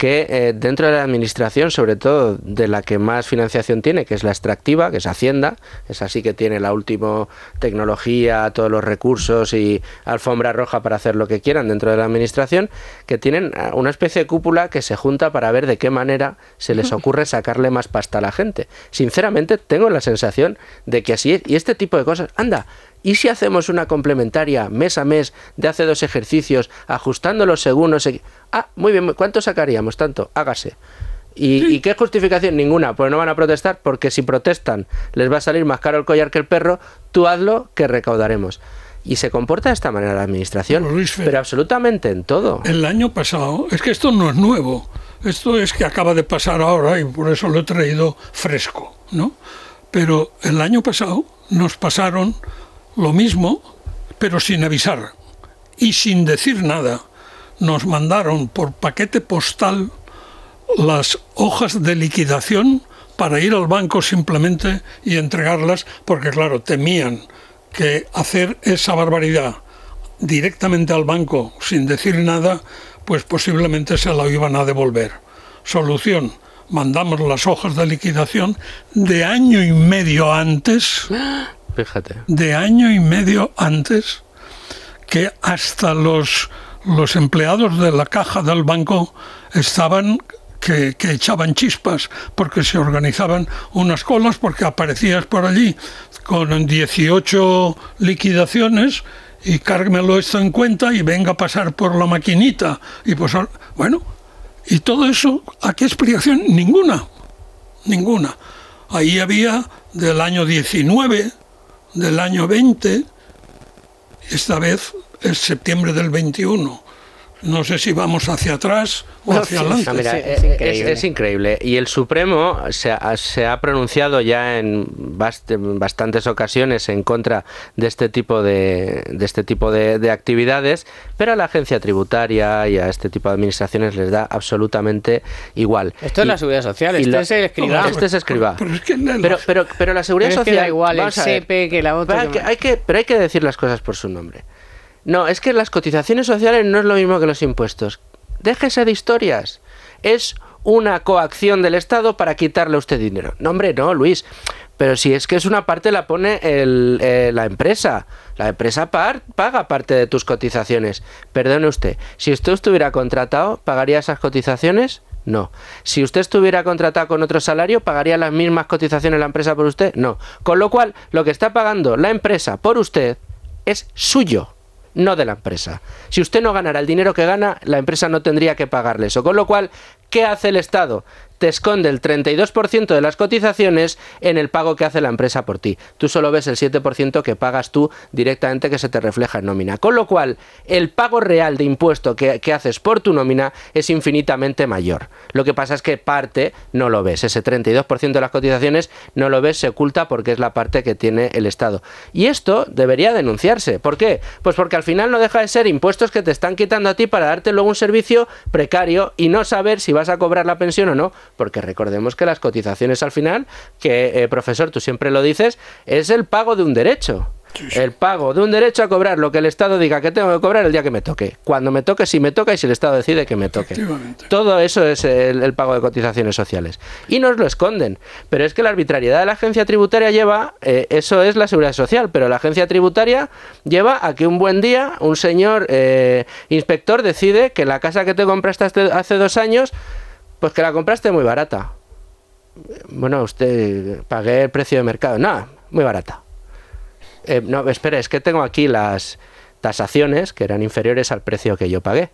que eh, dentro de la administración, sobre todo de la que más financiación tiene, que es la extractiva, que es Hacienda, es así que tiene la última tecnología, todos los recursos y alfombra roja para hacer lo que quieran dentro de la administración, que tienen ah, una especie de cúpula que se junta para ver de qué manera se les ocurre sacarle más pasta a la gente. Sinceramente, tengo la sensación de que así es. Y este tipo de cosas, anda, ¿Y si hacemos una complementaria mes a mes de hace dos ejercicios, ajustándolos según no sé... Ah, muy bien, ¿cuánto sacaríamos? Tanto, hágase. ¿Y, ¿Y qué justificación? Ninguna, pues no van a protestar porque si protestan les va a salir más caro el collar que el perro, tú hazlo que recaudaremos. Y se comporta de esta manera la administración, Pero, Luis Fer- pero absolutamente en todo. El año pasado, es que esto no es nuevo, esto es que acaba de pasar ahora y por eso lo he traído fresco, ¿no? Pero el año pasado nos pasaron lo mismo, pero sin avisar y sin decir nada. Nos mandaron por paquete postal las hojas de liquidación para ir al banco simplemente y entregarlas, porque claro, temían que hacer esa barbaridad directamente al banco sin decir nada, pues posiblemente se la iban a devolver. Solución, mandamos las hojas de liquidación de año y medio antes, De año y medio antes, que hasta los, los empleados de la caja del banco estaban que, que echaban chispas porque se organizaban unas colas porque aparecías por allí con 18 liquidaciones y cárguemelo esto en cuenta y venga a pasar por la maquinita y pues bueno y todo eso ¿a qué explicación? ninguna ninguna ahí había del año 19 del año 20 esta vez es septiembre del 21 no sé si vamos hacia atrás o No, hacia adelante mira, Sí, es es, increíble. es increíble. Y el Supremo se ha, se ha pronunciado ya en bast- en bastantes ocasiones en contra de este tipo de, de este tipo de, de actividades, pero a la agencia tributaria y a este tipo de administraciones les da absolutamente igual. Esto es la seguridad social, este lo- es el escribano. Este es escriba. Pero es que la- Pero, pero, pero la seguridad Pero es que social. da igual el que la otra Pero hay que- que- hay que, pero hay que decir las cosas por su nombre. No, es que las cotizaciones sociales no es lo mismo que los impuestos. Déjese de historias. Es una coacción del Estado para quitarle a usted dinero. No, hombre, no, Luis. Pero si es que es una parte la pone el- eh, la empresa. La empresa paga parte de tus cotizaciones. Perdone usted, si usted estuviera contratado, ¿pagaría esas cotizaciones? No. Si usted estuviera contratado con otro salario, ¿pagaría las mismas cotizaciones la empresa por usted? No. Con lo cual, lo que está pagando la empresa por usted es suyo, no de la empresa. Si usted no ganara el dinero que gana, la empresa no tendría que pagarle eso. Con lo cual, ¿qué hace el Estado? Te esconde el 32% de las cotizaciones en el pago que hace la empresa por ti. Tú solo ves el 7% que pagas tú directamente que se te refleja en nómina. Con lo cual, el pago real de impuesto que, que haces por tu nómina es infinitamente mayor. Lo que pasa es que parte no lo ves. Ese 32% de las cotizaciones no lo ves, se oculta porque es la parte que tiene el Estado. Y esto debería denunciarse. ¿Por qué? Pues porque al final no deja de ser impuestos que te están quitando a ti para darte luego un servicio precario y no saber si vas a cobrar la pensión o no. Porque recordemos que las cotizaciones al final, que eh, profesor, tú siempre lo dices, es el pago de un derecho. El pago de un derecho a cobrar lo que el Estado diga que tengo que cobrar el día que me toque. Cuando me toque, si me toca y si el Estado decide que me toque. Todo eso es el, el pago de cotizaciones sociales. Y nos lo esconden. Pero es que la arbitrariedad de la agencia tributaria lleva, eh, eso es la seguridad social, pero la agencia tributaria lleva a que un buen día un señor eh, inspector decide que la casa que te compraste hace dos años, pues que la compraste muy barata. Bueno, usted pagué el precio de mercado. Nada, muy barata. Eh, no, espera, es que tengo aquí las tasaciones que eran inferiores al precio que yo pagué.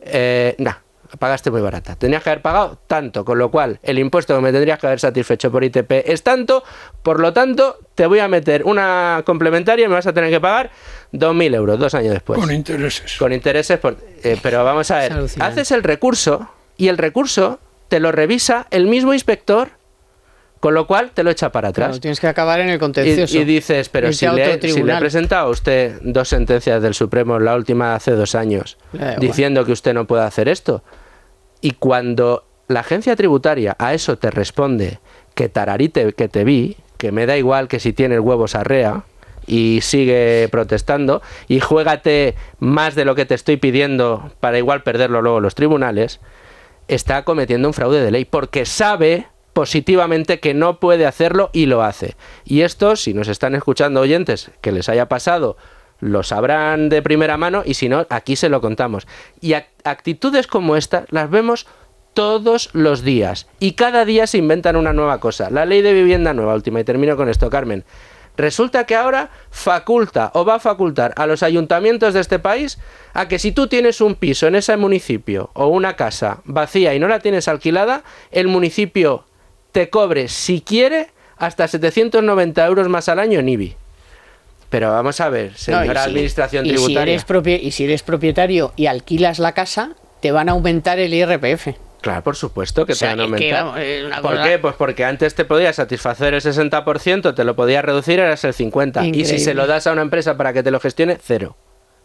Eh, nah, pagaste muy barata. Tenías que haber pagado tanto, con lo cual el impuesto que me tendrías que haber satisfecho por ITP es tanto, por lo tanto te voy a meter una complementaria y me vas a tener que pagar 2.000 euros dos años después. con intereses. Con intereses, por- eh, pero vamos a ver, haces el recurso y el recurso te lo revisa el mismo inspector, con lo cual te lo echa para atrás. Claro, tienes que acabar en el Y, contencioso. y dices, pero si le, si le he presentado a usted dos sentencias del Supremo, la última hace dos años, igual. diciendo que usted no puede hacer esto. Y cuando la agencia tributaria a eso te responde que tararite que te vi, que me da igual que si tienes huevos arrea, y sigue protestando, y juégate más de lo que te estoy pidiendo para igual perderlo luego los tribunales, está cometiendo un fraude de ley porque sabe positivamente que no puede hacerlo y lo hace. Y esto, si nos están escuchando oyentes que les haya pasado, lo sabrán de primera mano y si no, aquí se lo contamos. Y ac- actitudes como esta las vemos todos los días y cada día se inventan una nueva cosa. La ley de vivienda nueva, última, y termino con esto, Carmen. Resulta que ahora faculta o va a facultar a los ayuntamientos de este país a que si tú tienes un piso en ese municipio o una casa vacía y no la tienes alquilada, el municipio te cobre, si quiere, hasta 790 euros más al año en IBI. Pero vamos a ver, No, señora si- Administración y Si Tributaria. eres y si eres propietario y alquilas la casa, te van a aumentar el IRPF. Claro, por supuesto que O sea, te van a es que, aumentar. vamos, es una ¿Por cosa- qué? Pues porque antes te podías satisfacer el 60%, te lo podías reducir, eras el 50%. Y si se lo das a una empresa para que te lo gestione, cero.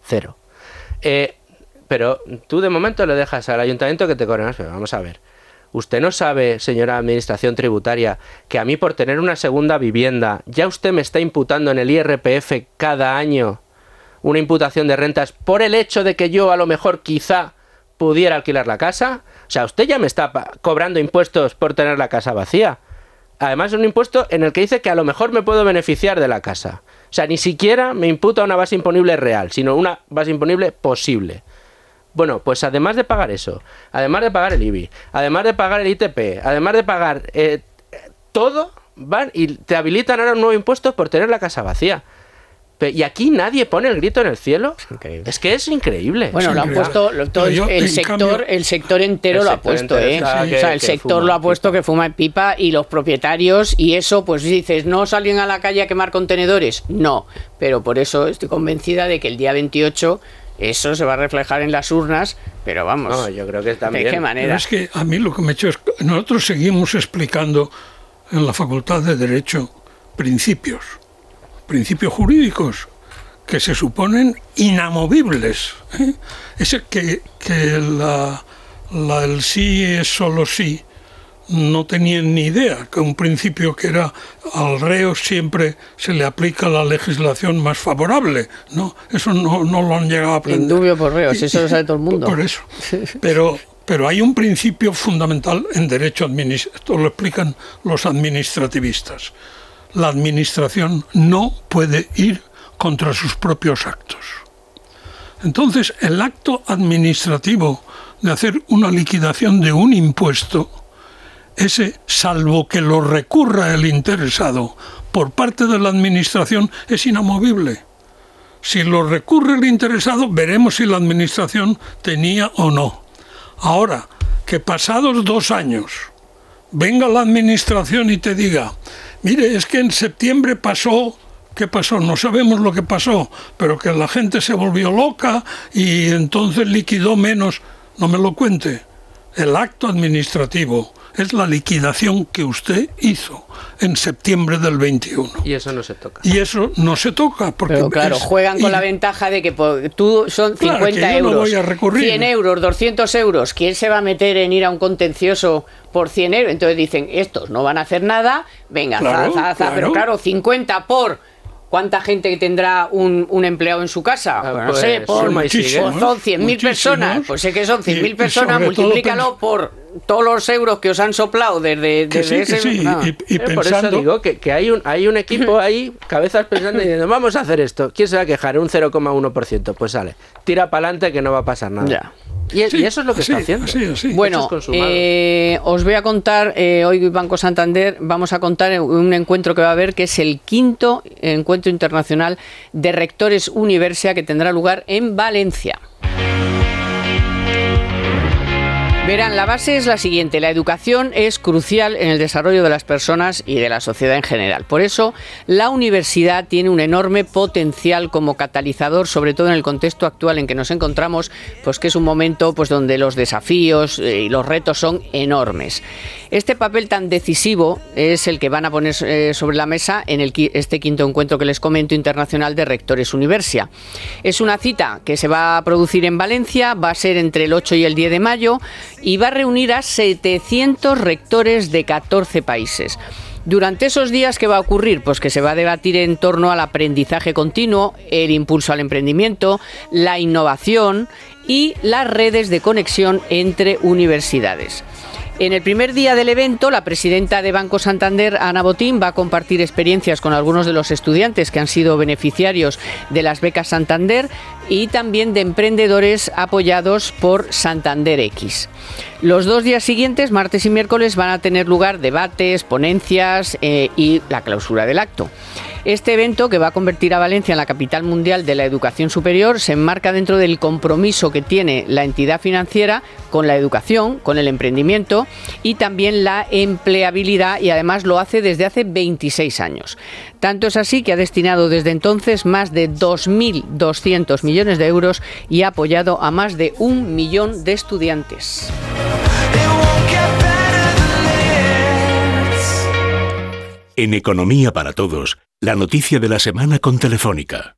Cero. Eh, pero tú de momento le dejas al ayuntamiento que te cobre más. Pero vamos a ver. Usted no sabe, señora Administración Tributaria, que a mí por tener una segunda vivienda, ya usted me está imputando en el IRPF cada año una imputación de rentas por el hecho de que yo a lo mejor quizá pudiera alquilar la casa. Sea, usted ya me está cobrando impuestos por tener la casa vacía. Además, es un impuesto en el que dice que a lo mejor me puedo beneficiar de la casa. O sea, ni siquiera me imputa una base imponible real, sino una base imponible posible. Bueno, pues además de pagar eso, además de pagar el IBI, además de pagar el ITP, además de pagar eh, todo, van y te habilitan ahora un nuevo impuesto por tener la casa vacía. Y aquí nadie pone el grito en el cielo. increíble. Es que es increíble. Bueno, lo han puesto, lo- todo yo, el en sector, cambio- el sector entero El lo ha puesto, entero ¿eh? está o que- sea, el que sector fuma lo ha puesto pipa. que fuma pipa y los propietarios y eso, pues dices, ¿no salen a la calle a quemar contenedores? No, pero por eso estoy convencida de que el día 28 eso se va a reflejar en las urnas, pero vamos, No, yo creo que ¿de también. qué Pero manera? es que a mí lo que me ha hecho es que nosotros seguimos explicando en la Facultad de Derecho principios, principios jurídicos que se suponen inamovibles. ¿eh? Ese que, que la, la- el sí es solo sí no tenían ni idea que un principio que era al reo siempre se le aplica la legislación más favorable. No, eso no, no lo han llegado a aprender. dubio por reo, si eso lo sabe todo el mundo. Por eso. Pero, pero hay un principio fundamental en derecho administrativo, esto lo explican los administrativistas. La administración no puede ir contra sus propios actos. Entonces, el acto administrativo de hacer una liquidación de un impuesto, ese, salvo que lo recurra el interesado por parte de la administración, es inamovible. Si lo recurre el interesado, veremos si la administración tenía o no. Ahora, que pasados dos años venga la administración y te diga, mire, es que en septiembre pasó, ¿qué pasó? No sabemos lo que pasó, pero que la gente se volvió loca y entonces liquidó menos, no me lo cuente. El acto administrativo es la liquidación que usted hizo en septiembre del 21. Y eso no se toca. Y eso no se toca porque Pero claro, es- juegan con y- la ventaja de que tú son Claro, 50 que yo no euros, voy a recurrir. 100 euros, 200 euros. ¿Quién se va a meter en ir a un contencioso por 100 euros? Entonces dicen, estos no van a hacer nada, venga, za, Claro, za, za. claro. pero claro, 50 por... ¿Cuánta gente tendrá un, un empleado en su casa? Ah, Pues no sé, por, pues son 100.000 Muchísimos. personas. Pues sé que son 100.000 Y- y personas, todo multiplícalo por todos los euros que os han soplado desde, que sí, que ese... sí, no. y, y Pero por eso pensando digo que, que hay, un, hay un equipo ahí, cabezas pensando y diciendo, vamos a hacer esto. ¿Quién se va a quejar? Un 0,1%. Pues sale, tira para adelante que no va a pasar nada. Ya. Y, Sí, y eso es lo que así, está haciendo. así, así. Bueno, eh, os voy a contar, eh, hoy Banco Santander, vamos a contar un encuentro que va a haber, que es el quinto encuentro internacional de rectores Universia que tendrá lugar en Valencia. Verán, la base es la siguiente. La educación es crucial en el desarrollo de las personas y de la sociedad en general. Por eso, la universidad tiene un enorme potencial como catalizador, sobre todo en el contexto actual en que nos encontramos, pues que es un momento pues donde los desafíos eh, y los retos son enormes. Este papel tan decisivo es el que van a poner eh, sobre la mesa en el, este quinto encuentro que les comento internacional de rectores Universia. Es una cita que se va a producir en Valencia, va a ser entre el 8 y el 10 de mayo y va a reunir a 700 rectores de 14 países. Durante esos días, ¿qué va a ocurrir? Pues que se va a debatir en torno al aprendizaje continuo, el impulso al emprendimiento, la innovación y las redes de conexión entre universidades. En el primer día del evento, la presidenta de Banco Santander, Ana Botín, va a compartir experiencias con algunos de los estudiantes que han sido beneficiarios de las becas Santander y también de emprendedores apoyados por Santander X. Los dos días siguientes, martes y miércoles, van a tener lugar debates, ponencias eh, y la clausura del acto. Este evento, que va a convertir a Valencia en la capital mundial de la educación superior, se enmarca dentro del compromiso que tiene la entidad financiera con la educación, con el emprendimiento y también la empleabilidad y además lo hace desde hace 26 años. Tanto es así que ha destinado desde entonces más de 2.200 millones de euros y ha apoyado a más de un millón de estudiantes. En Economía para Todos, la noticia de la semana con Telefónica.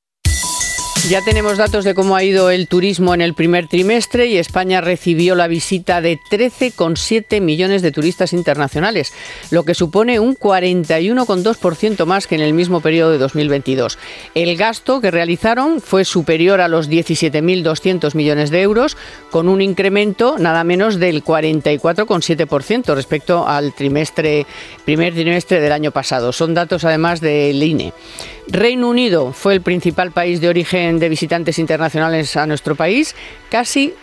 Ya tenemos datos de cómo ha ido el turismo en el primer trimestre y España recibió la visita de 13,7 millones de turistas internacionales, lo que supone un 41,2% más que en el mismo periodo de 2022. El gasto que realizaron fue superior a los 17.200 millones de euros, con un incremento nada menos del 44,7% respecto al trimestre, primer trimestre del año pasado. Son datos además del INE. Reino Unido fue el principal país de origen de visitantes internacionales a nuestro país. Casi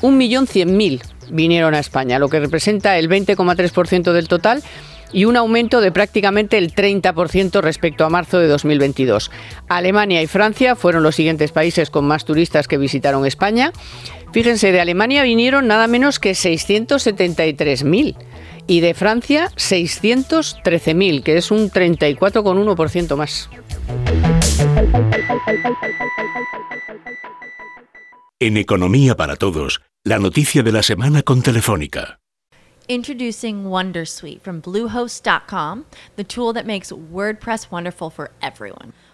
1.100.000 vinieron a España, lo que representa el 20,3% del total y un aumento de prácticamente el 30% respecto a marzo de 2022. Alemania y Francia fueron los siguientes países con más turistas que visitaron España. Fíjense, de Alemania vinieron nada menos que 673.000 y de Francia 613.000, que es un 34,1% más. En Economía para Todos, la noticia de la semana con Telefónica. Introducing Wondersuite from Bluehost.com, the tool that makes WordPress wonderful for everyone.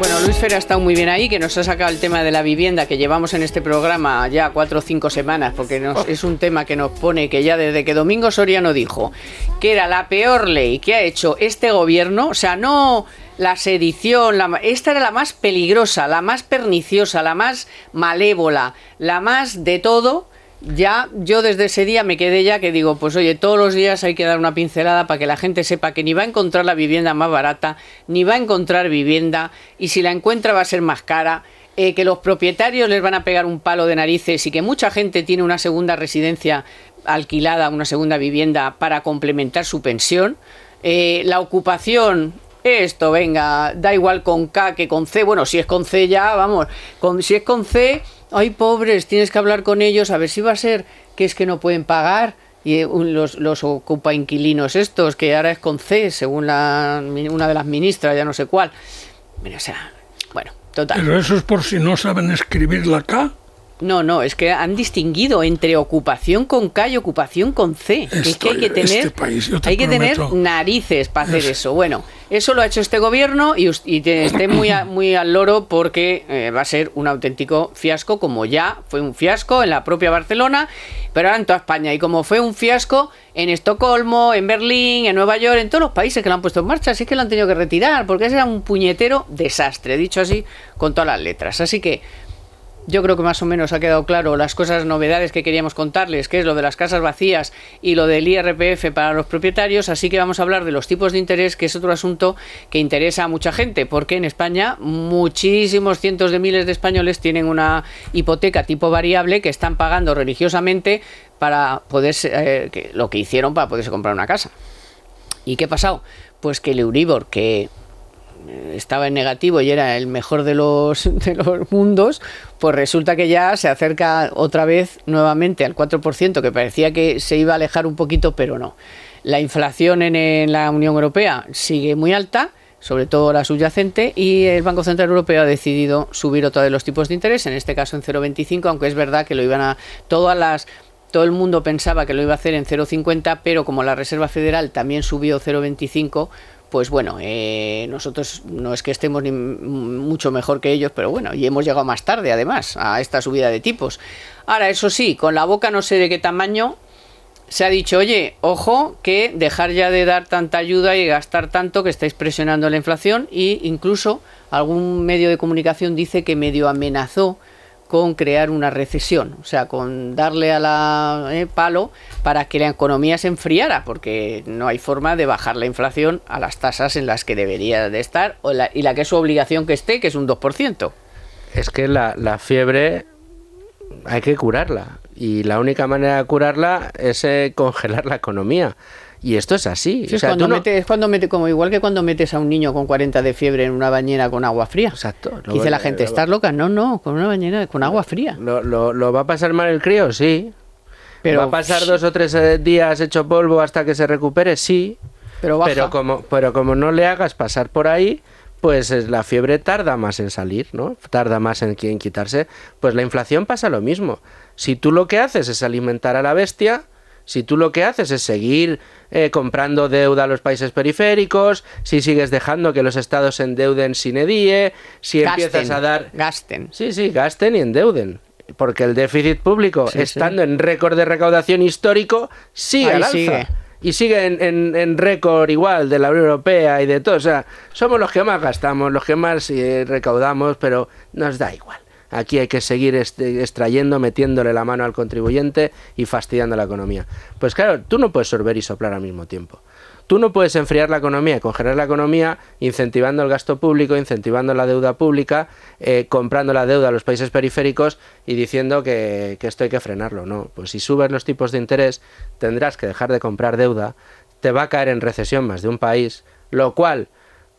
Bueno, Luis Fer ha estado muy bien ahí, que nos ha sacado el tema de la vivienda que llevamos en este programa ya cuatro o cinco semanas, porque nos- es un tema que nos pone que ya desde que Domingo Soriano dijo que era la peor ley que ha hecho este gobierno, o sea, no la sedición, la esta era la más peligrosa, la más perniciosa, la más malévola, la más de todo. Ya yo desde ese día me quedé ya que digo, pues oye, todos los días hay que dar una pincelada para que la gente sepa que ni va a encontrar la vivienda más barata, ni va a encontrar vivienda, y si la encuentra va a ser más cara, eh, que los propietarios les van a pegar un palo de narices y que mucha gente tiene una segunda residencia alquilada, una segunda vivienda para complementar su pensión. Eh, la ocupación, esto, venga, da igual con K que con C. Bueno, si es con C ya, vamos, con, si es con C, ay pobres, tienes que hablar con ellos a ver si va a ser que es que no pueden pagar. Y eh, los, los ocupa inquilinos estos, que ahora es con C, según la, una de las ministras, ya no sé cuál. Bueno, o sea, bueno, total. Pero eso es por si no saben escribir la K. No, no, es que han distinguido entre ocupación con K y ocupación con C. Es que hay que tener, este país, yo te hay que tener narices para hacer Es- eso. Bueno, eso lo ha hecho este gobierno y, y te- esté muy, a- muy al loro porque eh, va a ser un auténtico fiasco, como ya fue un fiasco en la propia Barcelona, pero ahora en toda España. Y como fue un fiasco en Estocolmo, en Berlín, en Nueva York, en todos los países que lo han puesto en marcha, así que lo han tenido que retirar, porque ese era un puñetero desastre, dicho así con todas las letras. Así que yo creo que más o menos ha quedado claro las cosas novedades que queríamos contarles, que es lo de las casas vacías y lo del IRPF para los propietarios, así que vamos a hablar de los tipos de interés, que es otro asunto que interesa a mucha gente, porque en España muchísimos cientos de miles de españoles tienen una hipoteca tipo variable que están pagando religiosamente para poderse, eh, lo que hicieron para poderse comprar una casa. ¿Y qué ha pasado? Pues que el Euribor, que estaba en negativo y era el mejor de los, de los mundos, pues resulta que ya se acerca otra vez nuevamente al 4%, que parecía que se iba a alejar un poquito, pero no. La inflación en, en la Unión Europea sigue muy alta, sobre todo la subyacente, y el Banco Central Europeo ha decidido subir otra vez los tipos de interés, en este caso en 0,25, aunque es verdad que lo iban a todas las todo el mundo pensaba que lo iba a hacer en 0,50, pero como la Reserva Federal también subió 0,25, pues bueno, eh, nosotros no es que estemos ni mucho mejor que ellos, pero bueno, y hemos llegado más tarde además a esta subida de tipos. Ahora, eso sí, con la boca no sé de qué tamaño, se ha dicho, oye, ojo, que dejar ya de dar tanta ayuda y gastar tanto que estáis presionando la inflación e incluso algún medio de comunicación dice que medio amenazó con crear una recesión, o sea, con darle a la eh, palo para que la economía se enfriara, porque no hay forma de bajar la inflación a las tasas en las que debería de estar o la- y la que es su obligación que esté, que es un 2%. Es que la, fiebre hay que curarla. Y la única manera de curarla es eh, congelar la economía. Y esto es así. Sí, O es, cuando tú no- mete- es cuando como igual que cuando metes a un niño con 40 de fiebre en una bañera con agua fría. Exacto. Dice la gente, ¿estás loca? No, no, con una bañera con agua fría. ¿Lo, lo, lo va a pasar mal el crío? Sí. Pero ¿Va a pasar dos o tres eh, días hecho polvo hasta que se recupere? Sí. Pero baja. Pero como, pero como no le hagas pasar por ahí, pues es- la fiebre tarda más en salir, ¿no? Tarda más en, en quitarse. Pues la inflación pasa lo mismo. Si tú lo que haces es alimentar a la bestia, si tú lo que haces es seguir eh, comprando deuda a los países periféricos, si sigues dejando que los estados se endeuden sin edie, si Gasten, empiezas a dar... Gasten. Sí, sí, gasten y endeuden. Porque el déficit público, Sí, sí. estando en récord de recaudación histórico, sigue Ahí al alza. sigue. Y sigue en, en- en récord igual de la Unión Europea y de todo. O sea, somos los que más gastamos, los que más eh, recaudamos, pero nos da igual. Aquí hay que seguir extrayendo, metiéndole la mano al contribuyente y fastidiando la economía. Pues claro, tú no puedes sorber y soplar al mismo tiempo. Tú no puedes enfriar la economía congelar la economía incentivando el gasto público, incentivando la deuda pública, eh, comprando la deuda a los países periféricos y diciendo que, que esto hay que frenarlo. No, pues si subes los tipos de interés tendrás que dejar de comprar deuda, te va a caer en recesión más de un país, lo cual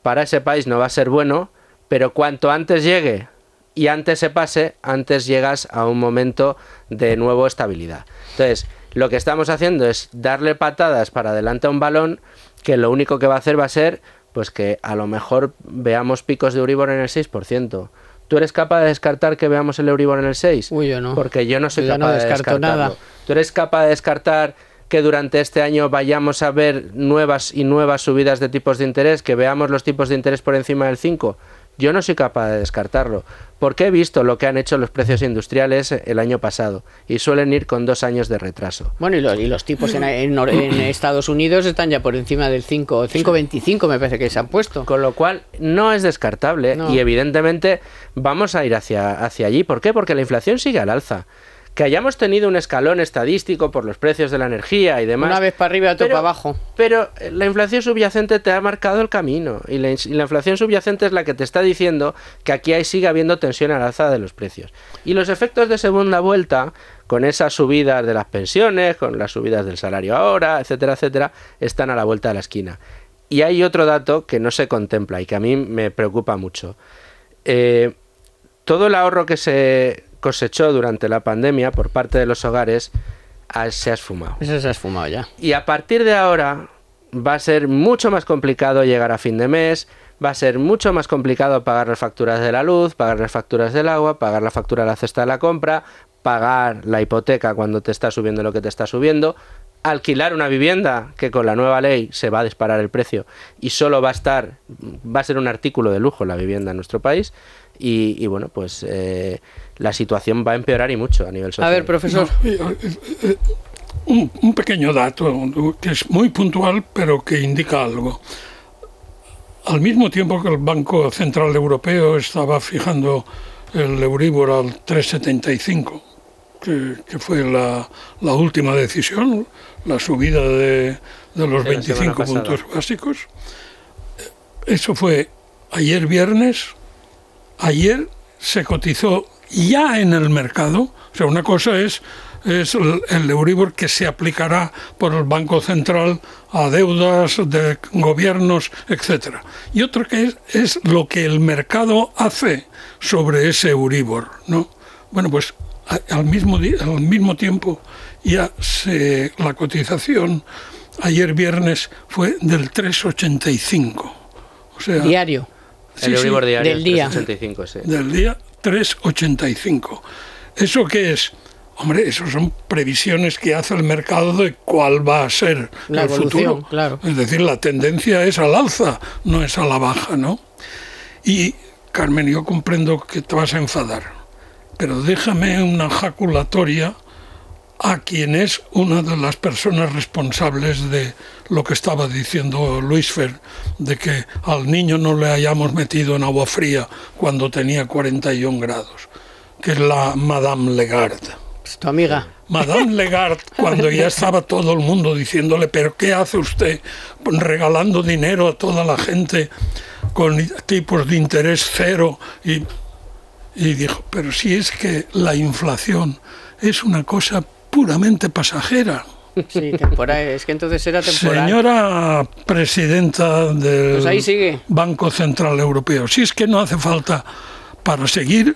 para ese país no va a ser bueno, pero cuanto antes llegue y antes se pase, antes llegas a un momento de nuevo estabilidad. Entonces, lo que estamos haciendo es darle patadas para adelante a un balón que lo único que va a hacer va a ser pues que a lo mejor veamos picos de Euribor en el 6%. ¿Tú eres capaz de descartar que veamos el Euribor en el 6? Uy, yo no. Porque yo no soy Yo ya no capaz de descartarlo. nada. ¿Tú eres capaz de descartar que durante este año vayamos a ver nuevas y nuevas subidas de tipos de interés, que veamos los tipos de interés por encima del 5? Yo no soy capaz de descartarlo, porque he visto lo que han hecho los precios industriales el año pasado y suelen ir con dos años de retraso. Bueno, y los, y los tipos en, en Estados Unidos están ya por encima del 5, 5,25 me parece que se han puesto. Con lo cual, no es descartable No. y evidentemente vamos a ir hacia, hacia allí. ¿Por qué? Porque la inflación sigue al alza. Que hayamos tenido un escalón estadístico por los precios de la energía y demás. Una vez para arriba y otra para abajo. Pero eh, la inflación subyacente te ha marcado el camino. Y la, ins- y la inflación subyacente es la que te está diciendo que aquí hay, sigue habiendo tensión al alza de los precios. Y los efectos de segunda vuelta, con esas subidas de las pensiones, con las subidas del salario ahora, etcétera, etcétera, están a la vuelta de la esquina. Y hay otro dato que no se contempla y que a mí me preocupa mucho. Eh, todo el ahorro que se cosechó durante la pandemia por parte de los hogares ah, se ha esfumado. Eso se ha esfumado ya. Y a partir de ahora va a ser mucho más complicado llegar a fin de mes, va a ser mucho más complicado pagar las facturas de la luz, pagar las facturas del agua, pagar la factura de la cesta de la compra, pagar la hipoteca cuando te está subiendo lo que te está subiendo, alquilar una vivienda que con la nueva ley se va a disparar el precio y solo va a estar, va a ser un artículo de lujo la vivienda en nuestro país y, y bueno, pues eh, la situación va a empeorar y mucho a nivel social. A ver, profesor. No, eh, eh, eh, un, un pequeño dato que es muy puntual, pero que indica algo. Al mismo tiempo que el Banco Central Europeo estaba fijando el Euribor al 3,75, que, que fue la, la última decisión, la subida de, de los De la semana 25 pasada. puntos básicos, eso fue ayer viernes, ayer se cotizó ya en el mercado, o sea, una cosa es, es el, Euribor que se aplicará por el Banco Central a deudas de gobiernos, etcétera. Y otra que es, es lo que el mercado hace sobre ese Euribor, ¿no? Bueno, pues al mismo, al mismo tiempo ya se, la cotización ayer viernes fue del 3,85. O sea, Diario. El Euribor diario del día. 3,85, sí. del día 3,85. ¿Eso qué es? Hombre, eso son previsiones que hace el mercado de cuál va a ser La el futuro. claro. Es decir, la tendencia es al alza, no es a la baja, ¿no? Y, Carmen, yo comprendo que te vas a enfadar, pero déjame una jaculatoria a quien es una de las personas responsables de lo que estaba diciendo Luis Fer, de que al niño no le hayamos metido en agua fría cuando tenía 41 grados, que es la Madame Legard. Pues tu amiga. Madame Legard, cuando ya estaba todo el mundo diciéndole, pero ¿qué hace usted regalando dinero a toda la gente con tipos de interés cero? Y, y dijo, pero si es que la inflación es una cosa puramente pasajera. Sí, temporal. Es que entonces era temporal. Señora presidenta del Pues ahí sigue. Banco Central Europeo, si es que no hace falta para seguir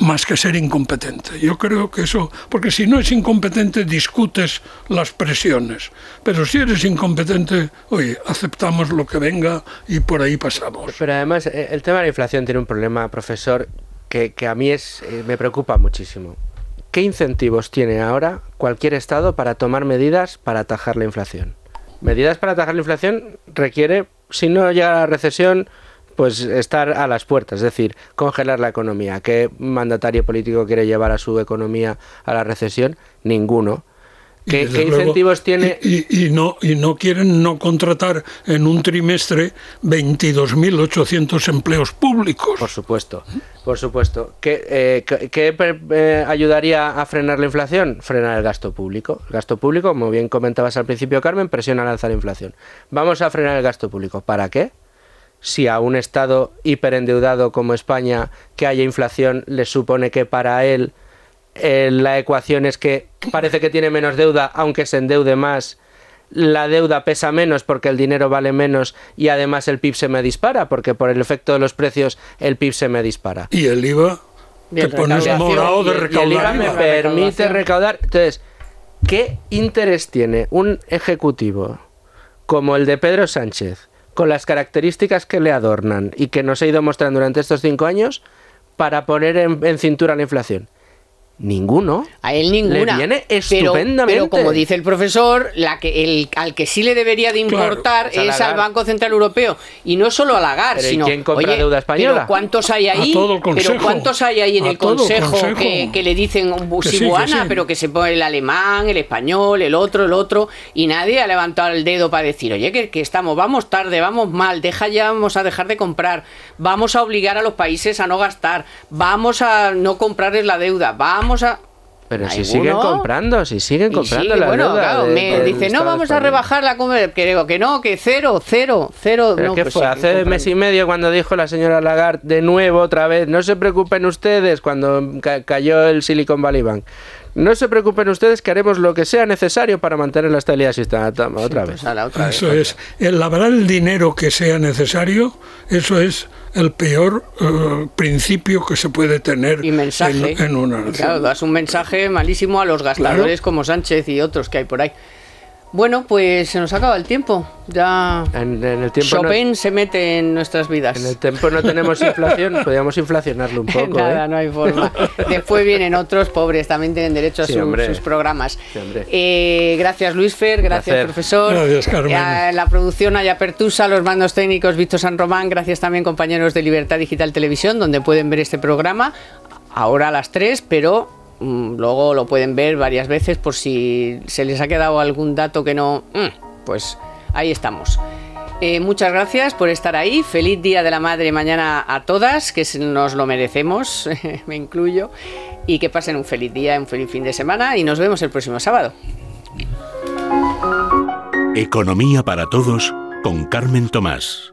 más que ser incompetente. Yo creo que eso, porque si no es incompetente discutes las presiones, pero si eres incompetente, oye, aceptamos lo que venga y por ahí pasamos. Pero además, eh, el tema de la inflación tiene un problema, profesor, que, que a mí es, eh, me preocupa muchísimo. ¿Qué incentivos tiene ahora cualquier Estado para tomar medidas para atajar la inflación? Medidas para atajar la inflación requiere, si no llega a la recesión, pues estar a las puertas, es decir, congelar la economía. ¿Qué mandatario político quiere llevar a su economía a la recesión? Ninguno. ¿Qué, desde qué luego- incentivos tiene? Y, y- y no, y no quieren no contratar en un trimestre 22.800 empleos públicos. Por supuesto, por supuesto. ¿Qué, eh, qué- eh, ayudaría a frenar la inflación? Frenar el gasto público. El gasto público, como bien comentabas al principio, Carmen, presiona al alza la inflación. Vamos a frenar el gasto público. ¿Para qué? Si a un Estado hiperendeudado como España, que haya inflación, le supone que para él eh, la ecuación es que parece que tiene menos deuda, aunque se endeude más, la deuda pesa menos porque el dinero vale menos y además el PIB se me dispara, porque por el efecto de los precios el PIB se me dispara. Y el IVA, te pones morado de Y el- y el recaudar. IVA me IVA. permite recaudación. recaudar. Entonces, ¿qué interés tiene un ejecutivo como el de Pedro Sánchez, con las características que le adornan y que nos ha ido mostrando durante estos cinco años, para poner en, en cintura la inflación? Ninguno. A él ninguna. Le viene Pero- estupendamente. Pero, como dice el profesor, la que, el, al que sí le debería de importar Claro, es a es al. Banco Central Europeo. Y no solo a Lagarde, Pero ¿y sino. quién compra oye, deuda española? pero ¿Cuántos hay A ahí? todo el pero Consejo. ¿cuántos hay ahí en A el todo el Consejo, Consejo. Que, que le dicen un Que sí, sí. pero que se pone el alemán, el español, el otro, el otro? Y nadie ha levantado el dedo para decir, oye, que, que estamos, vamos tarde, vamos mal, deja ya, vamos a dejar de comprar, vamos a obligar a los países a no gastar, vamos a no comprarles la deuda, vamos a. Pero si siguen comprando, si siguen comprando sí, la bueno, deuda claro, de- me dice, no, vamos a español". rebajar la comer, que digo que no, que cero, cero, cero. Pero no, ¿qué pues fue? sí, Hace mes y medio cuando dijo la señora Lagarde de nuevo otra vez, no se preocupen ustedes cuando ca- cayó el Silicon Valley Bank. No se preocupen ustedes que haremos lo que sea necesario para mantener la estabilidad del sistema. Toma, otra vez. Pues la otra vez. Eso es, el labrar el dinero que sea necesario, eso es el peor eh, principio que se puede tener Y mensaje. en, en una Y nación. Claro, das un mensaje malísimo a los gastadores como Sánchez y otros que hay por ahí. Bueno, pues se nos acaba el tiempo. Ya En, en el tiempo no, Chopin se mete en nuestras vidas. en el tiempo no tenemos inflación, podríamos inflacionarlo un poco. Nada, ¿eh? no hay forma. Después vienen otros pobres, también tienen derecho a Sí, su- hombre. sus programas. Sí. Eh, gracias Luis Fer, gracias Placer. profesor. Gracias, Carmen. Eh, la producción Aya Pertusa, los mandos técnicos Víctor San Román, gracias también compañeros de Libertad Digital Televisión, donde pueden ver este programa ahora a las 3, pero luego lo pueden ver varias veces por si se les ha quedado algún dato que no... mm, pues ahí estamos. Eh, muchas gracias por estar ahí. Feliz Día de la Madre mañana a todas, que nos lo merecemos, me incluyo. Y que pasen un feliz día, un feliz fin de semana y nos vemos el próximo sábado. Economía para todos con Carmen Tomás.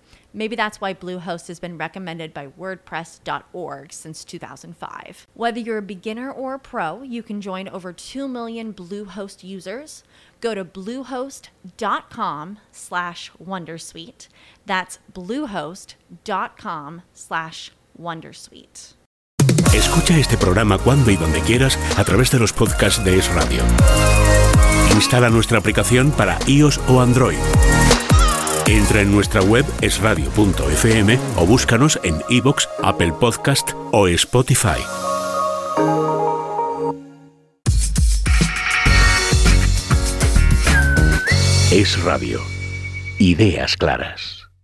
Maybe that's why Bluehost has been recommended by WordPress.org since 2005. Whether you're a beginner or a pro, you can join over 2 million Bluehost users. Go to bluehost.com slash Wondersuite. That's bluehost.com slash Wondersuite. Escucha este programa cuando y donde quieras a través de los podcasts de Es Radio. Instala nuestra aplicación para iOS o Android. Entra en nuestra web esradio.fm o búscanos en iVoox, Apple Podcast o Spotify. Es Radio. Ideas claras.